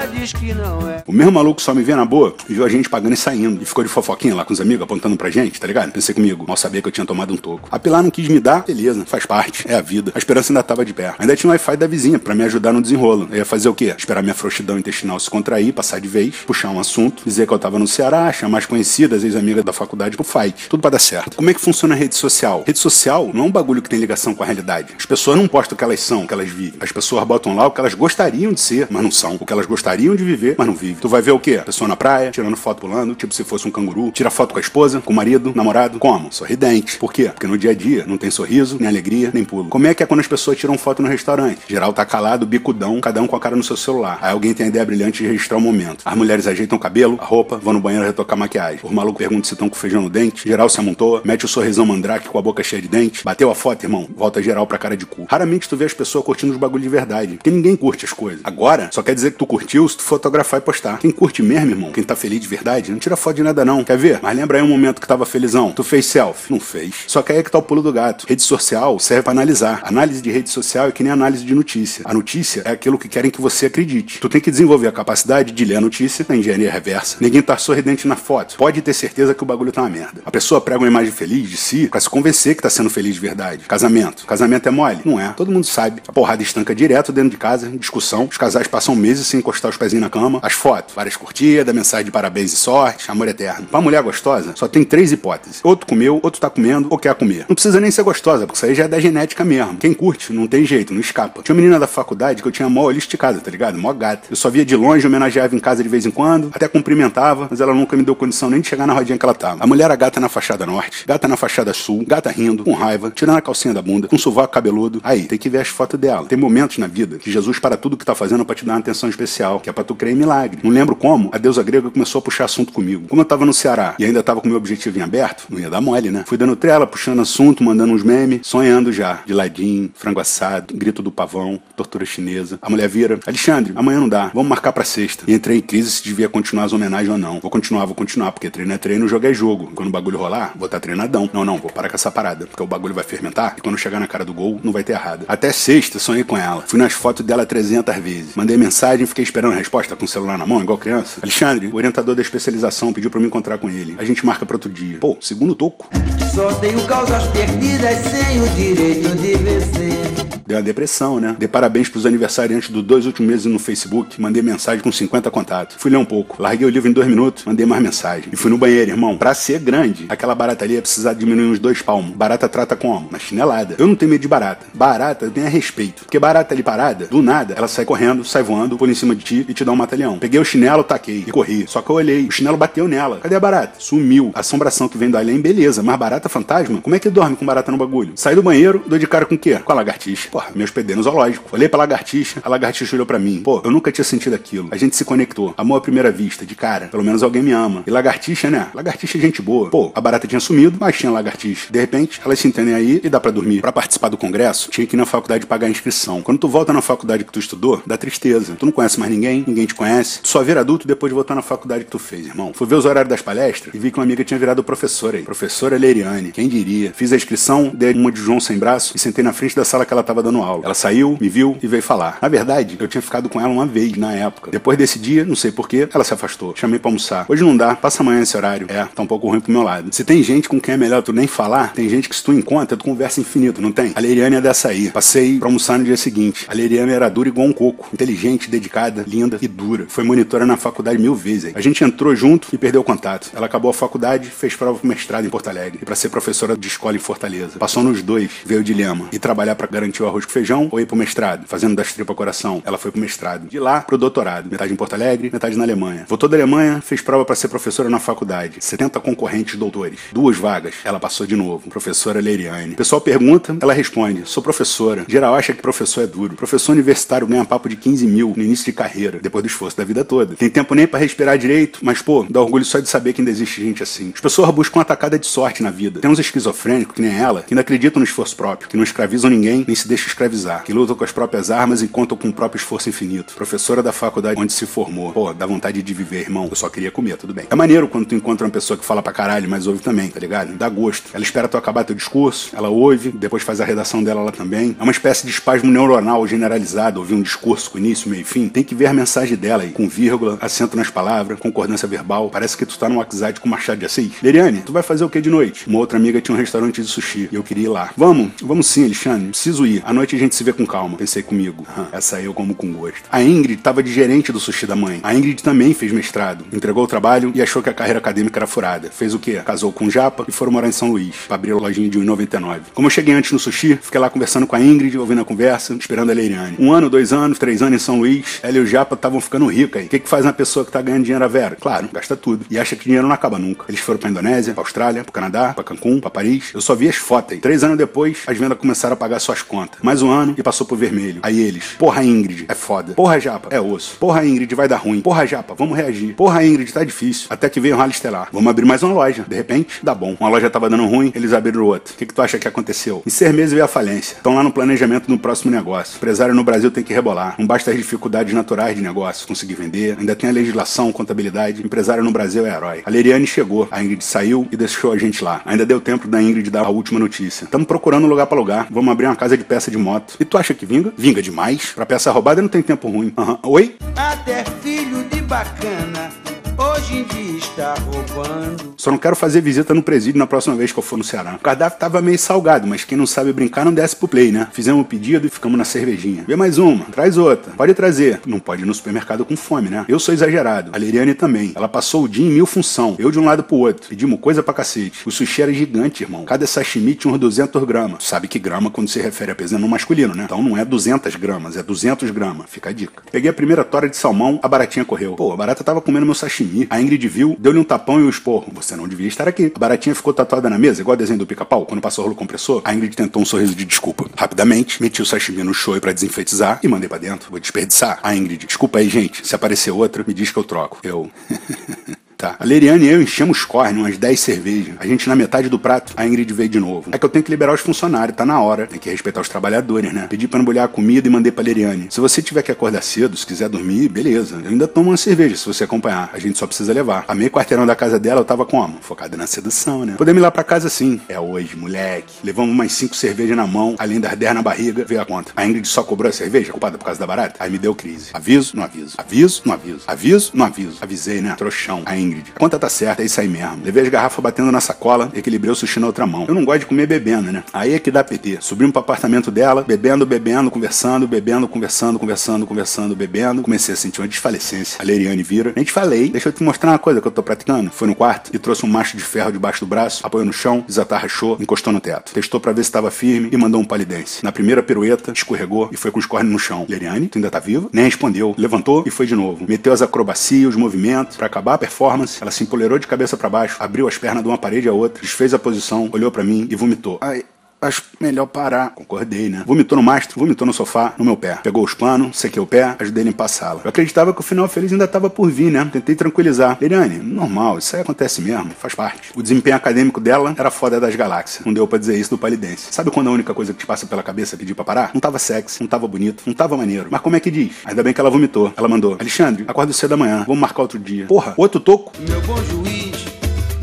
diz que não é. O mesmo maluco só me vê na boa e viu a gente pagando e saindo. E ficou de fofoquinha lá com os amigos apontando pra gente, tá ligado? Pensei comigo, mal sabia que eu tinha tomado um toco. A Pilar não quis me dar, beleza, faz parte, é a vida. A esperança ainda tava de pé. Ainda tinha o Wi-Fi da vizinha pra me ajudar no desenrolo. Eu ia fazer o quê? Esperar minha frouxidão intestinal se contrair, passar de vez, puxar um assunto, dizer que eu tava no Ceará, chamar as conhecidas, ex-amigas da faculdade pro fight. Tudo pra dar certo. Como é que funciona a rede social? Rede social não é um bagulho que tem ligação com a realidade. As pessoas não postam o que elas são, o que elas vivem. As pessoas botam lá o que elas gostariam de ser, mas não são. O que elas gostariam de viver, mas não vivem. Tu vai ver o quê? Pessoa na praia, tirando foto pulando, tipo se fosse um canguru. Tira foto com a esposa, com o marido, namorado. Como? Sorridente. Por quê? Porque no dia a dia não tem sorriso, nem alegria, nem pulo. Como é que é quando as pessoas tiram foto no restaurante? Geral tá calado, bicudão, cada um com a cara no seu celular. Aí alguém tem a ideia brilhante de registrar o momento. As mulheres ajeitam o cabelo, a roupa, vão no banheiro retocar maquiagem. Os malucos perguntam se estão com feijão no dente. Geral se amontoa, mete o sorrisão mandrake com a boca cheia de dente. Bateu a foto, irmão. Volta geral pra cara de cu. Raramente tu vê as pessoas curtindo os bagulho de verdade. Porque ninguém curte as coisas. Agora, só quer dizer que tu curtiu se tu fotografar e postar. Quem curte mesmo, irmão, quem tá feliz de verdade, não tira foto de nada não. Quer ver? Mas lembra aí um momento que tava felizão. Tu fez selfie? Não fez. Só que aí é que tá o pulo do gato. Rede social serve pra analisar. Análise de rede social é que nem análise de notícia. A notícia é aquilo que querem que você acredite. Tu tem que desenvolver a capacidade de ler a notícia na engenharia reversa. Ninguém tá sorridente na foto. Pode ter certeza que o bagulho tá uma merda. A pessoa prega uma imagem feliz de si pra se convencer que tá sendo feliz de verdade. Casamento. Casamento é mole? Não é. Todo mundo sabe. A porrada estanca direto dentro de casa, discussão. Os casais passam meses sem encostar os pezinhos na cama. As fotos, várias curtidas, mensagem de parabéns e sorte, amor eterno. Pra mulher gostosa, só tem três hipóteses. Outro comeu, outro tá comendo, ou quer comer. Não precisa nem ser gostosa, porque isso aí já é da genética mesmo. Quem curte, não tem jeito, não escapa. Tinha uma menina da faculdade que eu tinha mó olho esticado, tá ligado? Mó gata. Eu só via de longe, homenageava em casa de vez em quando, até cumprimentava, mas ela nunca me deu condição nem de chegar na rodinha que ela tava. A mulher era gata na fachada norte, gata na fachada sul, gata rindo, com raiva, tirando a calcinha da bunda, com sovaco cabeludo. Aí, tem que ver as fotos dela. Tem momentos na vida que Jesus para tudo que tá fazendo pra te dar uma atenção especial, que é pra tu crer em milagre. Não lembro como, a deusa grega começou a puxar assunto comigo. Como eu tava no Ceará e ainda tava com meu objetivo em aberto, não ia dar mole, né? Fui dando trela, puxando assunto, mandando uns memes, sonhando já. De ladinho, frango assado, grito do pavão, tortura chinesa. A mulher vira, Alexandre, amanhã não dá, vamos marcar pra sexta. E entrei em crise se devia continuar as homenagens ou não. Vou continuar, vou continuar, porque treino é treino, jogo é jogo. Quando o bagulho rolar, vou estar tá treinadão. Não, não, vou parar com essa parada, porque o bagulho vai fermentar e quando chegar na cara do gol, não vai ter errado. Até sexta, sonhei com ela. Fui nas fotos dela 300 vezes. Mandei mensagem, fiquei esperando a resposta com o celular na mão, igual criança. Alexandre, o orientador da especialização pediu pra me encontrar com ele. A gente marca pra outro dia. Pô, segundo toco. Só tenho causas perdidas sem o direito de vencer. Deu uma depressão, né? Dei parabéns pros aniversariantes dos dois últimos meses no Facebook. Mandei mensagem com 50 contatos. Fui ler um pouco. Larguei o livro em dois minutos, mandei mais mensagem. E fui no banheiro, irmão. Pra ser grande, aquela barata ali ia precisar diminuir uns dois palmos. Barata trata como? Na chinelada. Eu não tenho medo de barata. Barata tem a respeito. Porque barata ali parada, do nada, ela sai correndo, sai voando, por em cima de ti e te dá um mata-leão. Peguei o chinelo, taquei e corri. Só que eu olhei. O chinelo bateu nela. Cadê a barata? Sumiu. A assombração que vem do além, beleza. Mas barata fantasma? Como é que dorme com barata no bagulho? Saí do banheiro, dou de cara com o quê? Com a lagartixa. Porra, me hospedei no zoológico. Olhei pra lagartixa, a lagartixa olhou pra mim. Pô, eu nunca tinha sentido aquilo. A gente se conectou. Amor à primeira vista, de cara. Pelo menos alguém me ama. E lagartixa, né? Lagartixa é gente boa. Pô, a barata tinha sumido, mas tinha lagartixa. De repente, elas se entendem aí e dá pra dormir. Pra participar do congresso, tinha que ir na faculdade pagar a inscrição. Quando tu volta na faculdade que tu estudou, dá tristeza. Tu não conhece mais ninguém, ninguém te conhece. Tu só vira adulto depois de voltar na faculdade que tu fez, irmão. Fui ver os horários das palestras e vi que uma amiga tinha virado professora aí. Professora Leiriane. Quem diria? Fiz a inscrição, dei uma de João sem braço e sentei na frente da sala que ela tava dando aula. Ela saiu, me viu e veio falar. Na verdade, eu tinha ficado com ela uma vez na época. Depois desse dia, não sei porquê, ela se afastou. Chamei pra almoçar. Hoje não dá, passa amanhã esse horário. É, tá um pouco ruim pro meu lado. Se tem gente com quem é melhor tu nem falar, tem gente que se tu encontra, tu conversa infinito, não tem? A Leiriane é dessa aí. Passei pra almoçar no dia seguinte. A Leiriane era dura igual um coco. Inteligente, dedicada, linda e dura. Foi monitora na faculdade mil vezes. A gente entrou junto e perdeu o contato. Ela acabou a faculdade, fez prova pro mestrado em Porto Alegre e pra ser professora de escola em Fortaleza. Passou nos dois, veio o dilema. E trabalhar para garantir o arroz com feijão ir pro mestrado, fazendo das tripas coração. Ela foi pro mestrado. De lá pro doutorado. Metade em Porto Alegre, metade na Alemanha. Voltou da Alemanha, fez prova para ser professora na faculdade. 70 concorrentes doutores. Duas vagas. Ela passou de novo. Professora Leiriane. O pessoal pergunta, ela responde: sou professora. Geral acha que professor é duro. Professor universitário ganha papo de 15 mil no início de carreira, depois do esforço da vida toda. Tem tempo nem para respirar direito, mas pô, dá orgulho só de saber que ainda existe gente assim. As pessoas buscam uma tacada de sorte na vida. Tem uns esquizofrênicos, que nem ela, que ainda acreditam no esforço próprio, que não escravizam ninguém, nem se deixa escravizar, que lutam com as próprias armas e contam com o próprio esforço infinito. Professora da faculdade onde se formou. Pô, dá vontade de viver, irmão. Eu só queria comer, tudo bem. É maneiro quando tu encontra uma pessoa que fala pra caralho, mas ouve também, tá ligado? Dá gosto. Ela espera tu acabar teu discurso, ela ouve, depois faz a redação dela lá também. É uma espécie de espasmo neuronal generalizado, ouvir um discurso com início, meio e fim. Tem que ver a mensagem dela aí, com vírgula, acento nas palavras, concordância verbal. Parece que tu tá no WhatsApp com Machado de Assis. Leriane, tu vai fazer o que de noite? Uma outra amiga tinha um restaurante de sushi e eu queria ir lá. Vamos, vamos sim, Alexandre. Preciso ir. À noite a gente se vê com calma. Pensei comigo. Essa aí eu como com gosto. A Ingrid tava de gerente do sushi da mãe. A Ingrid também fez mestrado. Entregou o trabalho e achou que a carreira acadêmica era furada. Fez o quê? Casou com o Japa e foram morar em São Luís, pra abrir a lojinha de 1,99. Como eu cheguei antes no sushi, fiquei lá conversando com a Ingrid, ouvindo a conversa, esperando a Leiriane. Um ano, dois anos, três anos em São Luís, ela e o Japa estavam ficando ricos aí. O que, que faz uma pessoa que tá ganhando dinheiro a vera? Claro, gasta tudo. E acha que dinheiro não acaba nunca. Eles foram pra Indonésia, pra Austrália, pro Canadá, pra Cancún, pra Paris. Eu só vi as fotos aí. Três anos depois, as vendas começaram a pagar suas contas. Mais um ano e passou pro vermelho. Aí eles, porra Ingrid, é foda. Porra Japa, é osso. Porra Ingrid, vai dar ruim. Porra Japa, vamos reagir. Porra Ingrid, tá difícil. Até que veio o Rally Estelar. Vamos abrir mais uma loja. De repente, dá bom. Uma loja tava dando ruim, eles abriram outra. O que, que tu acha que aconteceu? Em seis meses veio a falência. Estão lá no planejamento do próximo negócio. Empresário no Brasil tem que rebolar. Não basta as dificuldades naturais de negócio, conseguir vender. Ainda tem a legislação, contabilidade. Empresário no Brasil é herói. A Leriane chegou. A Ingrid saiu e deixou a gente lá. Ainda deu tempo da Ingrid dar a última notícia. Estamos procurando um lugar para alugar. Vamos abrir uma casa de peça de moto. E tu acha que vinga? Vinga demais. Pra peça roubada não tem tempo ruim. Uhum. Oi? Até filho de bacana hoje em dia está roubando. Só não quero fazer visita no presídio na próxima vez que eu for no Ceará. O cardápio tava meio salgado, mas quem não sabe brincar não desce pro play, né? Fizemos o um pedido e ficamos na cervejinha. Vê mais uma, traz outra. Pode trazer. Não pode ir no supermercado com fome, né? Eu sou exagerado. A Liriane também. Ela passou o dia em mil função. Eu de um lado pro outro. Pedimos coisa pra cacete. O sushi era gigante, irmão. Cada sashimi tinha uns 200 gramas. Sabe que grama quando se refere a peso no masculino, né? Então não é 200 gramas, é 200 gramas. Fica a dica. Peguei a primeira tora de salmão, a baratinha correu. Pô, a barata tava comendo meu sashimi. A Ingrid viu, deu-lhe um tapão e um esporro. Você não devia estar aqui. A baratinha ficou tatuada na mesa, igual o desenho do pica-pau, quando passou o rolo compressor. A Ingrid tentou um sorriso de desculpa. Rapidamente, meti o sashimi no show para desenfeitizar e mandei para dentro. Vou desperdiçar. A Ingrid, desculpa aí, gente. Se aparecer outra, me diz que eu troco. Eu. Tá. A Leriane e eu enchemos corne, umas 10 cervejas. A gente na metade do prato, a Ingrid veio de novo. É que eu tenho que liberar os funcionários, tá na hora. Tem que respeitar os trabalhadores, né? Pedi pra embrulhar a comida e mandei pra Leriane. Se você tiver que acordar cedo, se quiser dormir, beleza. Eu ainda tomo uma cerveja se você acompanhar. A gente só precisa levar. A meio quarteirão da casa dela eu tava como? Focada na sedução, né? Podemos ir lá pra casa sim. É hoje, moleque. Levamos umas 5 cervejas na mão, além das 10 na barriga, veio a conta. A Ingrid só cobrou a cerveja, culpada por causa da barata. Aí me deu crise. Aviso, não aviso. Aviso, não aviso. Aviso, não aviso. Avisei, né? Trouxão. A Ingrid. A conta tá certa é isso aí mesmo. Levei as garrafas batendo na sacola, equilibrei o sushi na outra mão. Eu não gosto de comer bebendo, né? Aí é que dá PT. Subimos pro apartamento dela, bebendo, bebendo, conversando, bebendo, conversando, conversando, conversando, bebendo. Comecei a sentir uma desfalecência. A Leriane vira. Nem te falei, deixa eu te mostrar uma coisa que eu tô praticando. Foi no quarto e trouxe um macho de ferro debaixo do braço, apoiou no chão, desatarrachou, encostou no teto. Testou para ver se estava firme e mandou um palidense. Na primeira pirueta, escorregou e foi com os cornes no chão. Leriane, tu ainda tá viva? Nem respondeu. Levantou e foi de novo. Meteu as acrobacias, os movimentos. Para acabar a performance, ela se empolerou de cabeça para baixo, abriu as pernas de uma parede à outra, desfez a posição, olhou para mim e vomitou. Ai, acho melhor parar. Concordei, né? Vomitou no mastro, vomitou no sofá, no meu pé. Pegou os panos, sequei o pé, ajudei a limpar a sala. Eu acreditava que o final feliz ainda estava por vir, né? Tentei tranquilizar. Eliane, normal, isso aí acontece mesmo, faz parte. O desempenho acadêmico dela era foda das galáxias. Não deu pra dizer isso do palidense. Sabe quando a única coisa que te passa pela cabeça é pedir pra parar? Não tava sexy, não tava bonito, não tava maneiro. Mas como é que diz? Ainda bem que ela vomitou. Ela mandou: Alexandre, acorda cedo da manhã, vamos marcar outro dia. Porra, outro toco? Meu bom juiz,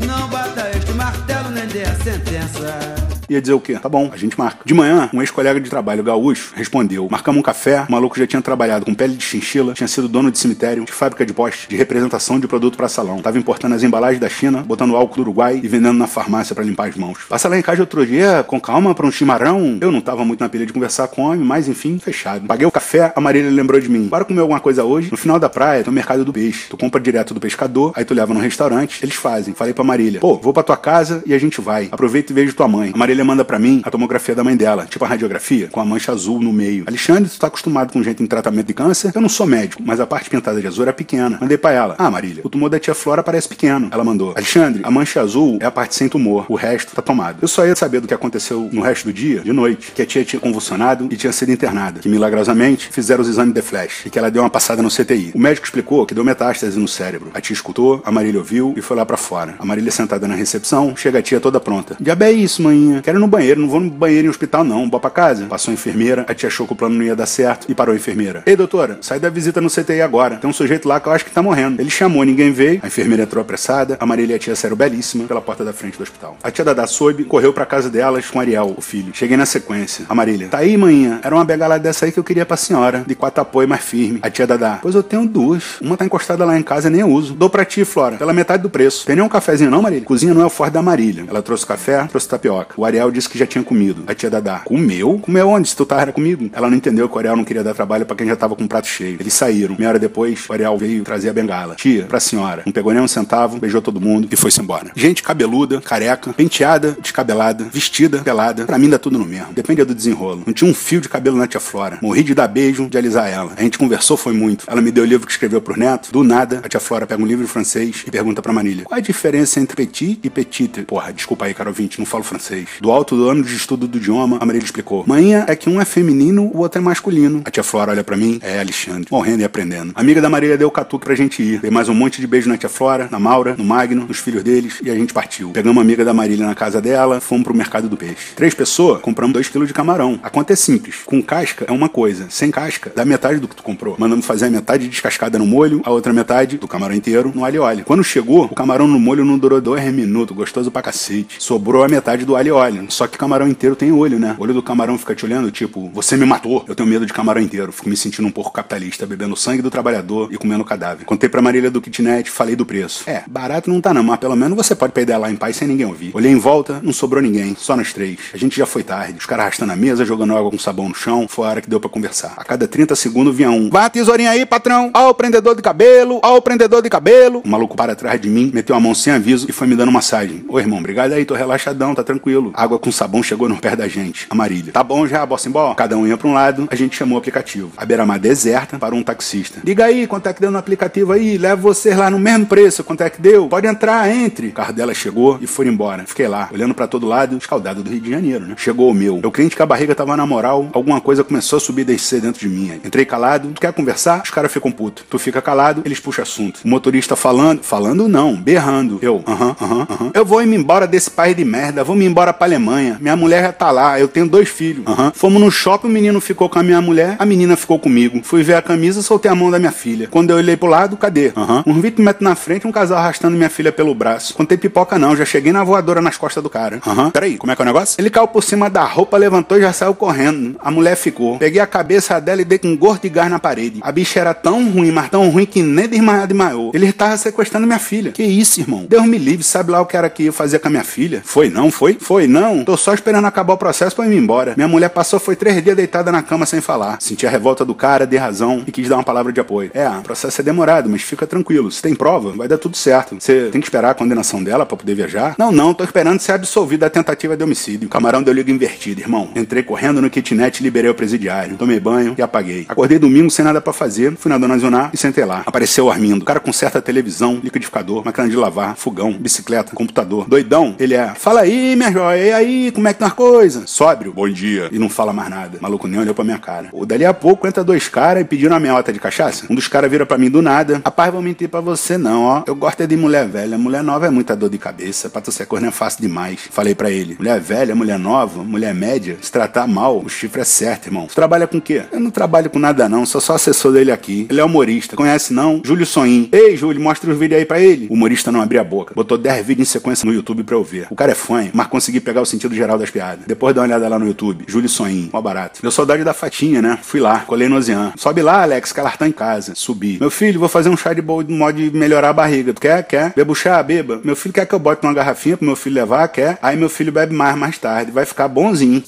não bata este martelo nem dê a sentença. Ia dizer o quê? Tá bom, a gente marca. De manhã, um ex-colega de trabalho gaúcho respondeu: marcamos um café. O maluco já tinha trabalhado com pele de chinchila, tinha sido dono de cemitério, de fábrica de poste, de representação de produto para salão. Tava importando as embalagens da China, botando álcool do Uruguai e vendendo na farmácia para limpar as mãos. Passa lá em casa outro dia, com calma, pra um chimarrão. Eu não tava muito na pilha de conversar com homem, mas enfim, fechado. Paguei o café, a Marília lembrou de mim. Bora comer alguma coisa hoje? No final da praia, tem o mercado do peixe. Tu compra direto do pescador, aí tu leva no restaurante, eles fazem. Falei pra Marília: pô, vou pra tua casa e a gente vai. Aproveita e vejo tua mãe. A Marília manda pra mim a tomografia da mãe dela, tipo a radiografia, com a mancha azul no meio. Alexandre, tu tá acostumado com gente em tratamento de câncer? Eu não sou médico, mas a parte pintada de azul era pequena. Mandei pra ela. Ah, Marília, o tumor da tia Flora parece pequeno. Ela mandou. Alexandre, a mancha azul é a parte sem tumor, o resto tá tomado. Eu só ia saber do que aconteceu no resto do dia, de noite, que a tia tinha convulsionado e tinha sido internada, que milagrosamente fizeram os exames de flash e que ela deu uma passada no CTI. O médico explicou que deu metástase no cérebro. A tia escutou, a Marília ouviu e foi lá para fora. A Marília sentada na recepção, chega a tia toda pronta. Diabo é isso, manhinha? Quero ir no banheiro, não vou no banheiro em hospital, não. Bora pra casa. Passou a enfermeira, a tia achou que o plano não ia dar certo e parou a enfermeira. Ei, doutora, sai da visita no CTI agora. Tem um sujeito lá que eu acho que tá morrendo. Ele chamou, ninguém veio. A enfermeira entrou apressada. A Marília e a tia saíram belíssima pela porta da frente do hospital. A tia Dada soube, correu pra casa delas com Ariel, o filho. Cheguei na sequência. A Marília, tá aí, manhã? Era uma bengala dessa aí que eu queria pra senhora. De quatro apoio mais firme. A tia Dada, pois eu tenho duas. Uma tá encostada lá em casa e nem uso. Dou pra ti, Flora, pela metade do preço. Tem nem um cafezinho não, Marília? Cozinha não é o forte da Marília. Ela trouxe café, trouxe tapioca. O Ariel disse que já tinha comido. A tia Dada, comeu? Comeu onde? Se tu tava comigo? Ela não entendeu que o Ariel não queria dar trabalho pra quem já tava com o prato cheio. Eles saíram. Meia hora depois, o Ariel veio trazer a bengala. Tia, pra senhora. Não pegou nem um centavo, beijou todo mundo e foi-se embora. Gente cabeluda, careca, penteada, descabelada, vestida, pelada. Pra mim dá tudo no mesmo. Depende do desenrolo. Não tinha um fio de cabelo na tia Flora. Morri de dar beijo, de alisar ela. A gente conversou, foi muito. Ela me deu o livro que escreveu pro neto. Do nada, a tia Flora pega um livro em francês e pergunta pra Marília: qual a diferença entre petit e petite? Porra, desculpa aí, caro ouvinte, não falo francês. Do alto do ano de estudo do idioma, a Marília explicou: manhã é que um é feminino, o outro é masculino. A tia Flora olha pra mim: é Alexandre, morrendo e aprendendo. A amiga da Marília deu o catuque pra gente ir. Dei mais um monte de beijo na tia Flora, na Maura, no Magno, nos filhos deles e a gente partiu. Pegamos uma amiga da Marília na casa dela, fomos pro mercado do peixe. Três pessoas, compramos dois quilos de camarão. A conta é simples. Com casca é uma coisa, sem casca dá metade do que tu comprou. Mandamos fazer a metade descascada no molho, a outra metade do camarão inteiro no alho e óleo. Quando chegou, o camarão no molho não durou dois minutos, gostoso pra cacete. Sobrou a metade do alho e óleo. Só que camarão inteiro tem olho, né? O olho do camarão fica te olhando, tipo, você me matou. Eu tenho medo de camarão inteiro. Fico me sentindo um pouco capitalista, bebendo sangue do trabalhador e comendo cadáver. Contei pra Marília do kitnet, falei do preço. É, barato não tá não, mas pelo menos você pode perder lá em paz sem ninguém ouvir. Olhei em volta, não sobrou ninguém, só nós três. A gente já foi tarde. Os caras arrastando a mesa, jogando água com sabão no chão. Foi a hora que deu pra conversar. A cada 30 segundos vinha um. Vá, tesourinha aí, patrão. Ó o prendedor de cabelo, ó o prendedor de cabelo. O maluco para atrás de mim, meteu a mão sem aviso e foi me dando massagem. Ô irmão, obrigado aí, tô relaxadão, tá tranquilo. Água com sabão chegou no pé da gente. A Marília. Tá bom já, bossa embora. Cada um ia pra um lado, a gente chamou o aplicativo. A beira-mar deserta para um taxista. Liga aí, quanto é que deu no aplicativo aí? Leva vocês lá no mesmo preço, quanto é que deu? Pode entrar, entre. O carro dela chegou e foi embora. Fiquei lá, olhando para todo lado, escaldado do Rio de Janeiro, né? Chegou o meu. Eu crente que a barriga tava na moral, alguma coisa começou a subir e descer dentro de mim. Entrei calado, tu quer conversar? Os caras ficam putos. Tu fica calado, eles puxam assunto. O motorista falando, falando não, berrando. Eu, aham, aham, aham. Eu vou ir embora desse país de merda, vou me embora pra Alemanha. Minha mulher já tá lá, eu tenho dois filhos. Aham. Fomos no shopping, o menino ficou com a minha mulher, a menina ficou comigo. Fui ver a camisa, soltei a mão da minha filha. Quando eu olhei pro lado, cadê? Aham. Uns 20 metros na frente, um casal arrastando minha filha pelo braço. Contei pipoca não, já cheguei na voadora nas costas do cara. Aham. Peraí, como é que é o negócio? Ele caiu por cima da roupa, levantou e já saiu correndo. A mulher ficou. Peguei a cabeça dela e dei com um gordo de gás na parede. A bicha era tão ruim, mas tão ruim que nem desmaiado desmaiou. Ele tava sequestrando minha filha. Que isso, irmão? Deus me livre, sabe lá o que era que eu fazia com a minha filha? Foi não, foi? Foi não. Tô só esperando acabar o processo pra ir embora. Minha mulher passou, foi três dias deitada na cama sem falar. Senti a revolta do cara, dei razão e quis dar uma palavra de apoio. É, o processo é demorado, mas fica tranquilo. Se tem prova, vai dar tudo certo. Você tem que esperar a condenação dela pra poder viajar? Não, não, tô esperando ser absolvido da tentativa de homicídio. Camarão deu liga invertida, irmão. Entrei correndo no kitnet e liberei o presidiário. Tomei banho e apaguei. Acordei domingo sem nada pra fazer, fui na Dona Zionar e sentei lá. Apareceu o Armindo. Cara conserta televisão, liquidificador, máquina de lavar, fogão, bicicleta, computador. Doidão, ele é. Fala aí, minha joia, e aí, como é que tá as coisas? Sóbrio, bom dia. E não fala mais nada. O maluco nem olhou pra minha cara. O dali a pouco entra dois caras e pediram a minha de cachaça. Um dos caras vira pra mim do nada. Rapaz, vou mentir pra você não, ó. Eu gosto é de mulher velha. Mulher nova é muita dor de cabeça. Pra tu ser corno é fácil demais. Falei pra ele. Mulher velha, mulher nova, mulher média. Se tratar mal, o chifre é certo, irmão. Tu trabalha com o quê? Eu não trabalho com nada não. Sou só assessor dele aqui. Ele é humorista. Conhece não? Júlio Soim. Ei, Júlio, mostra os vídeos aí pra ele. O humorista não abria a boca. Botou 10 vídeos em sequência no YouTube pra eu ver. O cara é fã, mas consegui pegar o sentido geral das piadas. Depois dá uma olhada lá no YouTube. Júlio Soim. Mó barato. Deu saudade da fatinha, né? Fui lá. Colei no Ozean. Sobe lá, Alex, que ela tá em casa. Subi. Meu filho, vou fazer um chá de bol de modo de melhorar a barriga. Tu quer? Quer? Bebo chá? Beba. Meu filho quer que eu bote uma garrafinha pro meu filho levar? Quer? Aí meu filho bebe mais mais tarde. Vai ficar bonzinho.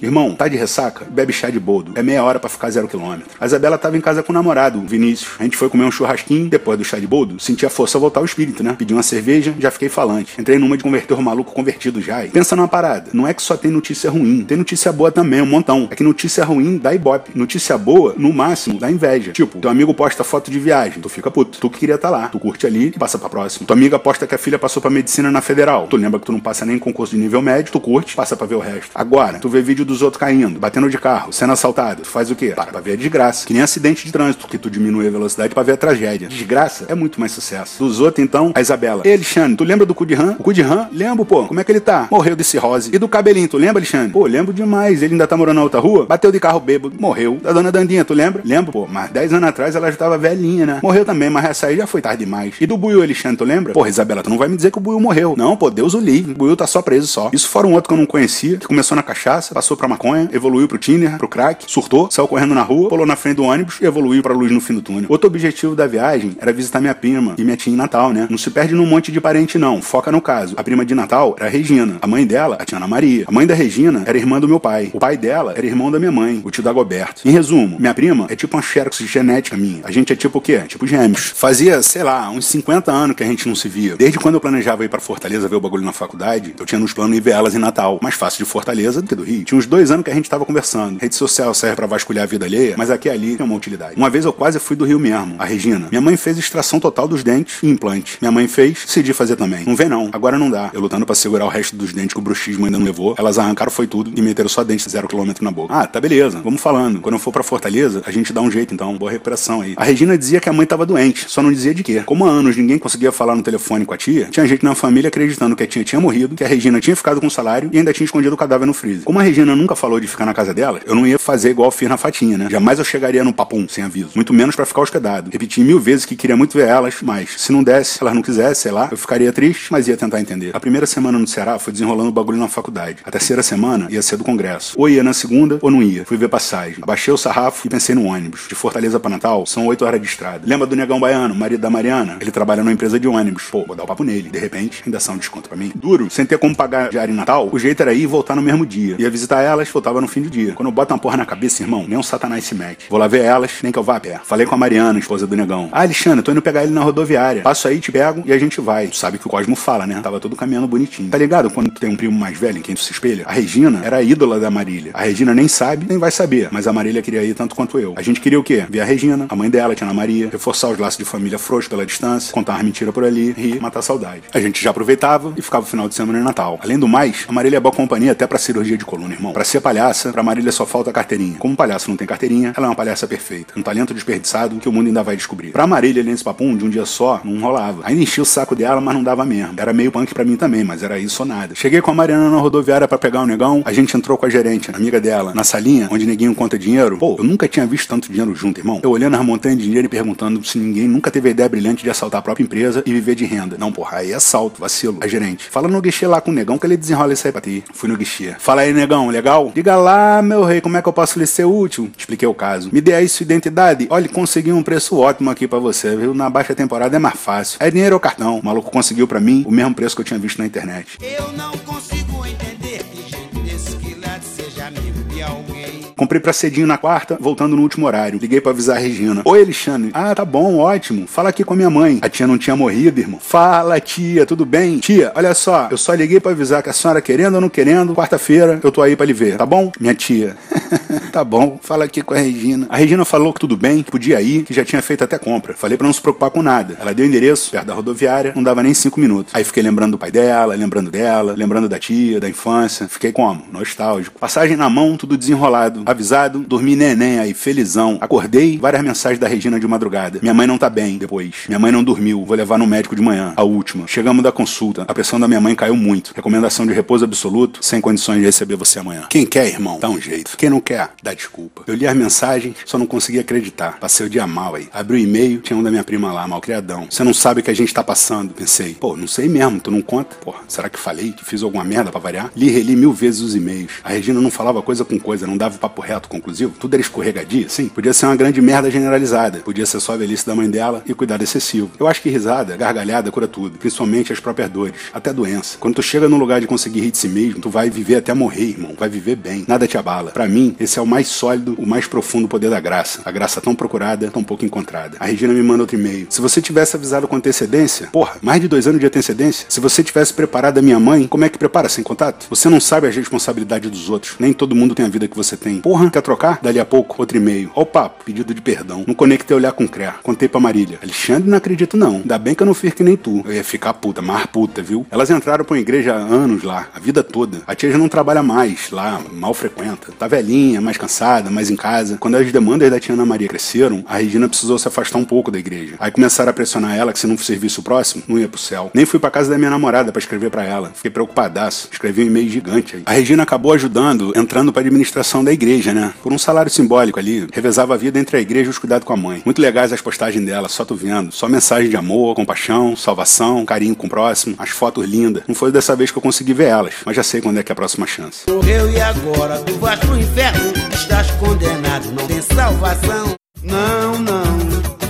Irmão, tá de ressaca? Bebe chá de boldo. É meia hora para ficar zero quilômetro. A Isabela tava em casa com o namorado, o Vinícius. A gente foi comer um churrasquinho, depois do chá de boldo, senti a força voltar ao espírito, né? Pedi uma cerveja, já fiquei falante. Entrei numa de converter o maluco convertido já. E pensa numa parada. Não é que só tem notícia ruim, tem notícia boa também, um montão. É que notícia ruim dá ibope. Notícia boa, no máximo, dá inveja. Tipo, teu amigo posta foto de viagem, tu fica puto. Tu que queria estar tá lá. Tu curte ali e passa pra próxima. Tua amiga posta que a filha passou pra medicina na federal. Tu lembra que tu não passa nem em concurso de nível médio, tu curte, passa pra ver o resto. Agora, tu vê vídeo dos outros caindo, batendo de carro, sendo assaltado, tu faz o quê? Para pra ver a desgraça. Que nem acidente de trânsito, que tu diminui a velocidade pra ver a tragédia. Desgraça é muito mais sucesso. Dos outros, então, a Isabela. Ei, Alexandre, tu lembra do rã? O rã? Lembro, pô. Como é que ele tá? Morreu de cirrose. E do cabelinho, tu lembra, Alexandre? Pô, lembro demais. Ele ainda tá morando na outra rua? Bateu de carro bêbado. Morreu. Da dona Dandinha, tu lembra? Lembro, pô. Mas 10 anos atrás ela já tava velhinha, né? Morreu também, mas essa aí já foi tarde demais. E do Buiu, Alexandre, tu lembra? Porra, Isabela, tu não vai me dizer que o Buiu morreu. Não, pô, Deus o livre. O Buiu tá só preso só. Isso fora um outro que eu não conhecia, que começou na cachaça, passou pra maconha, evoluiu pro Tinder, pro crack, surtou, saiu correndo na rua, pulou na frente do ônibus e evoluiu pra luz no fim do túnel. Outro objetivo da viagem era visitar minha prima e minha tia em Natal, né? Não se perde num monte de parente, não. Foca no caso. A prima de Natal era a Regina. A mãe dela, a tia Ana Maria. A mãe da Regina era irmã do meu pai. O pai dela era irmão da minha mãe, o tio Dagoberto. Em resumo, minha prima é tipo uma xerox genética minha. A gente é tipo o quê? Tipo gêmeos. Fazia, sei lá, uns 50 anos que a gente não se via. Desde quando eu planejava ir pra Fortaleza ver o bagulho na faculdade, eu tinha nos planos ir ver elas em Natal. Mais fácil de Fortaleza do que do Rio. Tinha uns dois anos que a gente tava conversando. Rede social serve pra vasculhar a vida alheia, mas aqui e ali tem uma utilidade. Uma vez eu quase fui do Rio mesmo, a Regina. Minha mãe fez extração total dos dentes e implante. Minha mãe fez, decidi fazer também. Não vem não, agora não dá. Eu lutando pra segurar o resto dos dentes que o bruxismo ainda não levou, elas arrancaram foi tudo e meteram só dente zero quilômetro na boca. Ah, tá beleza, vamos falando. Quando eu for pra Fortaleza, a gente dá um jeito então, boa recuperação aí. A Regina dizia que a mãe tava doente, só não dizia de quê. Como há anos ninguém conseguia falar no telefone com a tia, tinha gente na família acreditando que a tia tinha morrido, que a Regina tinha ficado com o salário e ainda tinha escondido o cadáver no freezer. Como a Regina nunca falou de ficar na casa dela, eu não ia fazer igual fiz na Fatinha, né? Jamais eu chegaria no papum sem aviso. Muito menos para ficar hospedado. Repeti mil vezes que queria muito ver elas, mas se não desse, elas não quisessem, sei lá, eu ficaria triste, mas ia tentar entender. A primeira semana no Ceará foi desenrolando o bagulho na faculdade. A terceira semana ia ser do congresso. Ou ia na segunda, ou não ia. Fui ver passagem. Abaixei o sarrafo e pensei no ônibus. De Fortaleza para Natal, são oito horas de estrada. Lembra do Negão Baiano, marido da Mariana? Ele trabalha numa empresa de ônibus. Pô, vou dar o papo nele. De repente, ainda são um desconto para mim. Duro, sem ter como pagar diário em Natal, o jeito era ir e voltar no mesmo dia. Ia visitar elas, voltava no fim do dia. Quando eu boto uma porra na cabeça, irmão, nem um satanás se mete. Vou lá ver elas, nem que eu vá a pé. Falei com a Mariana, esposa do Negão. Ah, Alexandre, tô indo pegar ele na rodoviária. Passo aí, te pego e a gente vai. Tu sabe que o Cosmo fala, né? Tava todo caminhando bonitinho. Tá ligado quando tu tem um primo mais velho em quem tu se espelha? A Regina era a ídola da Marília. A Regina nem sabe, nem vai saber, mas a Marília queria ir tanto quanto eu. A gente queria o quê? Ver a Regina, a mãe dela, a Tia Maria, reforçar os laços de família frouxos pela distância, contar umas mentiras por ali, rir, matar a saudade. A gente já aproveitava e ficava o final de semana em Natal. Além do mais, a Marília é boa companhia até pra cirurgia de coluna, irmão. Pra ser palhaça, pra Marília só falta carteirinha. Como palhaço não tem carteirinha, ela é uma palhaça perfeita. Um talento desperdiçado que o mundo ainda vai descobrir. Pra Marília, nesse papum, de um dia só, não rolava. Ainda enchia o saco dela, mas não dava mesmo. Era meio punk pra mim também, mas era isso ou nada. Cheguei com a Mariana na rodoviária para pegar o negão, a gente entrou com a gerente, amiga dela, na salinha, onde neguinho conta dinheiro. Pô, eu nunca tinha visto tanto dinheiro junto, irmão. Eu olhando as montanhas de dinheiro e perguntando se ninguém nunca teve a ideia brilhante de assaltar a própria empresa e viver de renda. Não, porra, aí é assalto, vacilo. A gerente, fala no guichê lá com o negão que ele desenrola isso aí pra ti. Fui no guichê. Fala aí, negão, legal? Diga lá, meu rei, como é que eu posso lhe ser útil? Expliquei o caso. Me dê aí sua identidade. Olha, consegui um preço ótimo aqui para você, viu? Na baixa temporada é mais fácil. É dinheiro ou cartão. O maluco conseguiu para mim o mesmo preço que eu tinha visto na internet. Eu não consigo entender que gente desse quilate seja amigo de alguém. Comprei pra cedinho na quarta, voltando no último horário. Liguei pra avisar a Regina. Oi, Alexandre. Ah, tá bom, ótimo. Fala aqui com a minha mãe. A tia não tinha morrido, irmão. Fala, tia, tudo bem? Tia, olha só, eu só liguei pra avisar que a senhora querendo ou não querendo, quarta-feira eu tô aí pra lhe ver, tá bom? Minha tia. tá bom, fala aqui com a Regina. A Regina falou que tudo bem, que podia ir, que já tinha feito até compra. Falei pra não se preocupar com nada. Ela deu endereço, perto da rodoviária, não dava nem cinco minutos. Aí fiquei lembrando do pai dela, lembrando dela, lembrando da tia, da infância. Fiquei como? Nostálgico. Passagem na mão, tudo desenrolado. Avisado, dormi neném aí, felizão. Acordei, várias mensagens da Regina de madrugada. Minha mãe não tá bem depois. Minha mãe não dormiu, vou levar no médico de manhã. A última. Chegamos da consulta. A pressão da minha mãe caiu muito. Recomendação de repouso absoluto, sem condições de receber você amanhã. Quem quer, irmão, dá um jeito. Quem não quer, dá desculpa. Eu li as mensagens, só não consegui acreditar. Passei o dia mal aí. Abri o e-mail, tinha um da minha prima lá, malcriadão. Você não sabe o que a gente tá passando. Pensei, pô, não sei mesmo, tu não conta? Porra, será que falei que fiz alguma merda pra variar? Li reli mil vezes os e-mails. A Regina não falava coisa com coisa, não dava papo reto conclusivo. Tudo era escorregadia, sim. Podia ser uma grande merda generalizada. Podia ser só a velhice da mãe dela e cuidado excessivo. Eu acho que risada, gargalhada, cura tudo. Principalmente as próprias dores. Até doença. Quando tu chega num lugar de conseguir rir de si mesmo, tu vai viver até morrer, irmão. Vai viver bem. Nada te abala. Para mim, esse é o mais sólido, o mais profundo poder da graça. A graça tão procurada, tão pouco encontrada. A Regina me manda outro e-mail. Se você tivesse avisado com antecedência, porra, mais de dois anos de antecedência, se você tivesse preparado a minha mãe, como é que prepara sem contato? Você não sabe as responsabilidades dos outros. Nem todo mundo tem a vida que você tem. Porra, quer trocar? Dali a pouco, outro e-mail. Ó o papo, pedido de perdão. Não conectei olhar com CREA. Contei pra Marília. Alexandre, não acredito não. Ainda bem que eu não fiz que nem tu. Eu ia ficar puta, mais puta, viu? Elas entraram pra uma igreja há anos lá, a vida toda. A tia já não trabalha mais lá, mal frequenta. Tá velhinha, mais cansada, mais em casa. Quando as demandas da tia Ana Maria cresceram, a Regina precisou se afastar um pouco da igreja. Aí começaram a pressionar ela que se não serviço próximo, não ia pro céu. Nem fui pra casa da minha namorada para escrever para ela. Fiquei preocupadaço. Escrevi um e-mail gigante aí. A Regina acabou ajudando, entrando pra administração da igreja, né? Por um salário simbólico ali. Revezava a vida entre a igreja e os cuidados com a mãe. Muito legais as postagens dela, só tu vendo. Só mensagem de amor, compaixão, salvação, carinho com o próximo. As fotos lindas. Não foi dessa vez que eu consegui ver elas, mas já sei quando é que é a próxima chance. Morreu e agora tu vais pro inferno. Estás condenado, não tem salvação. Não, não,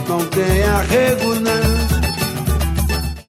não tem arrego, não.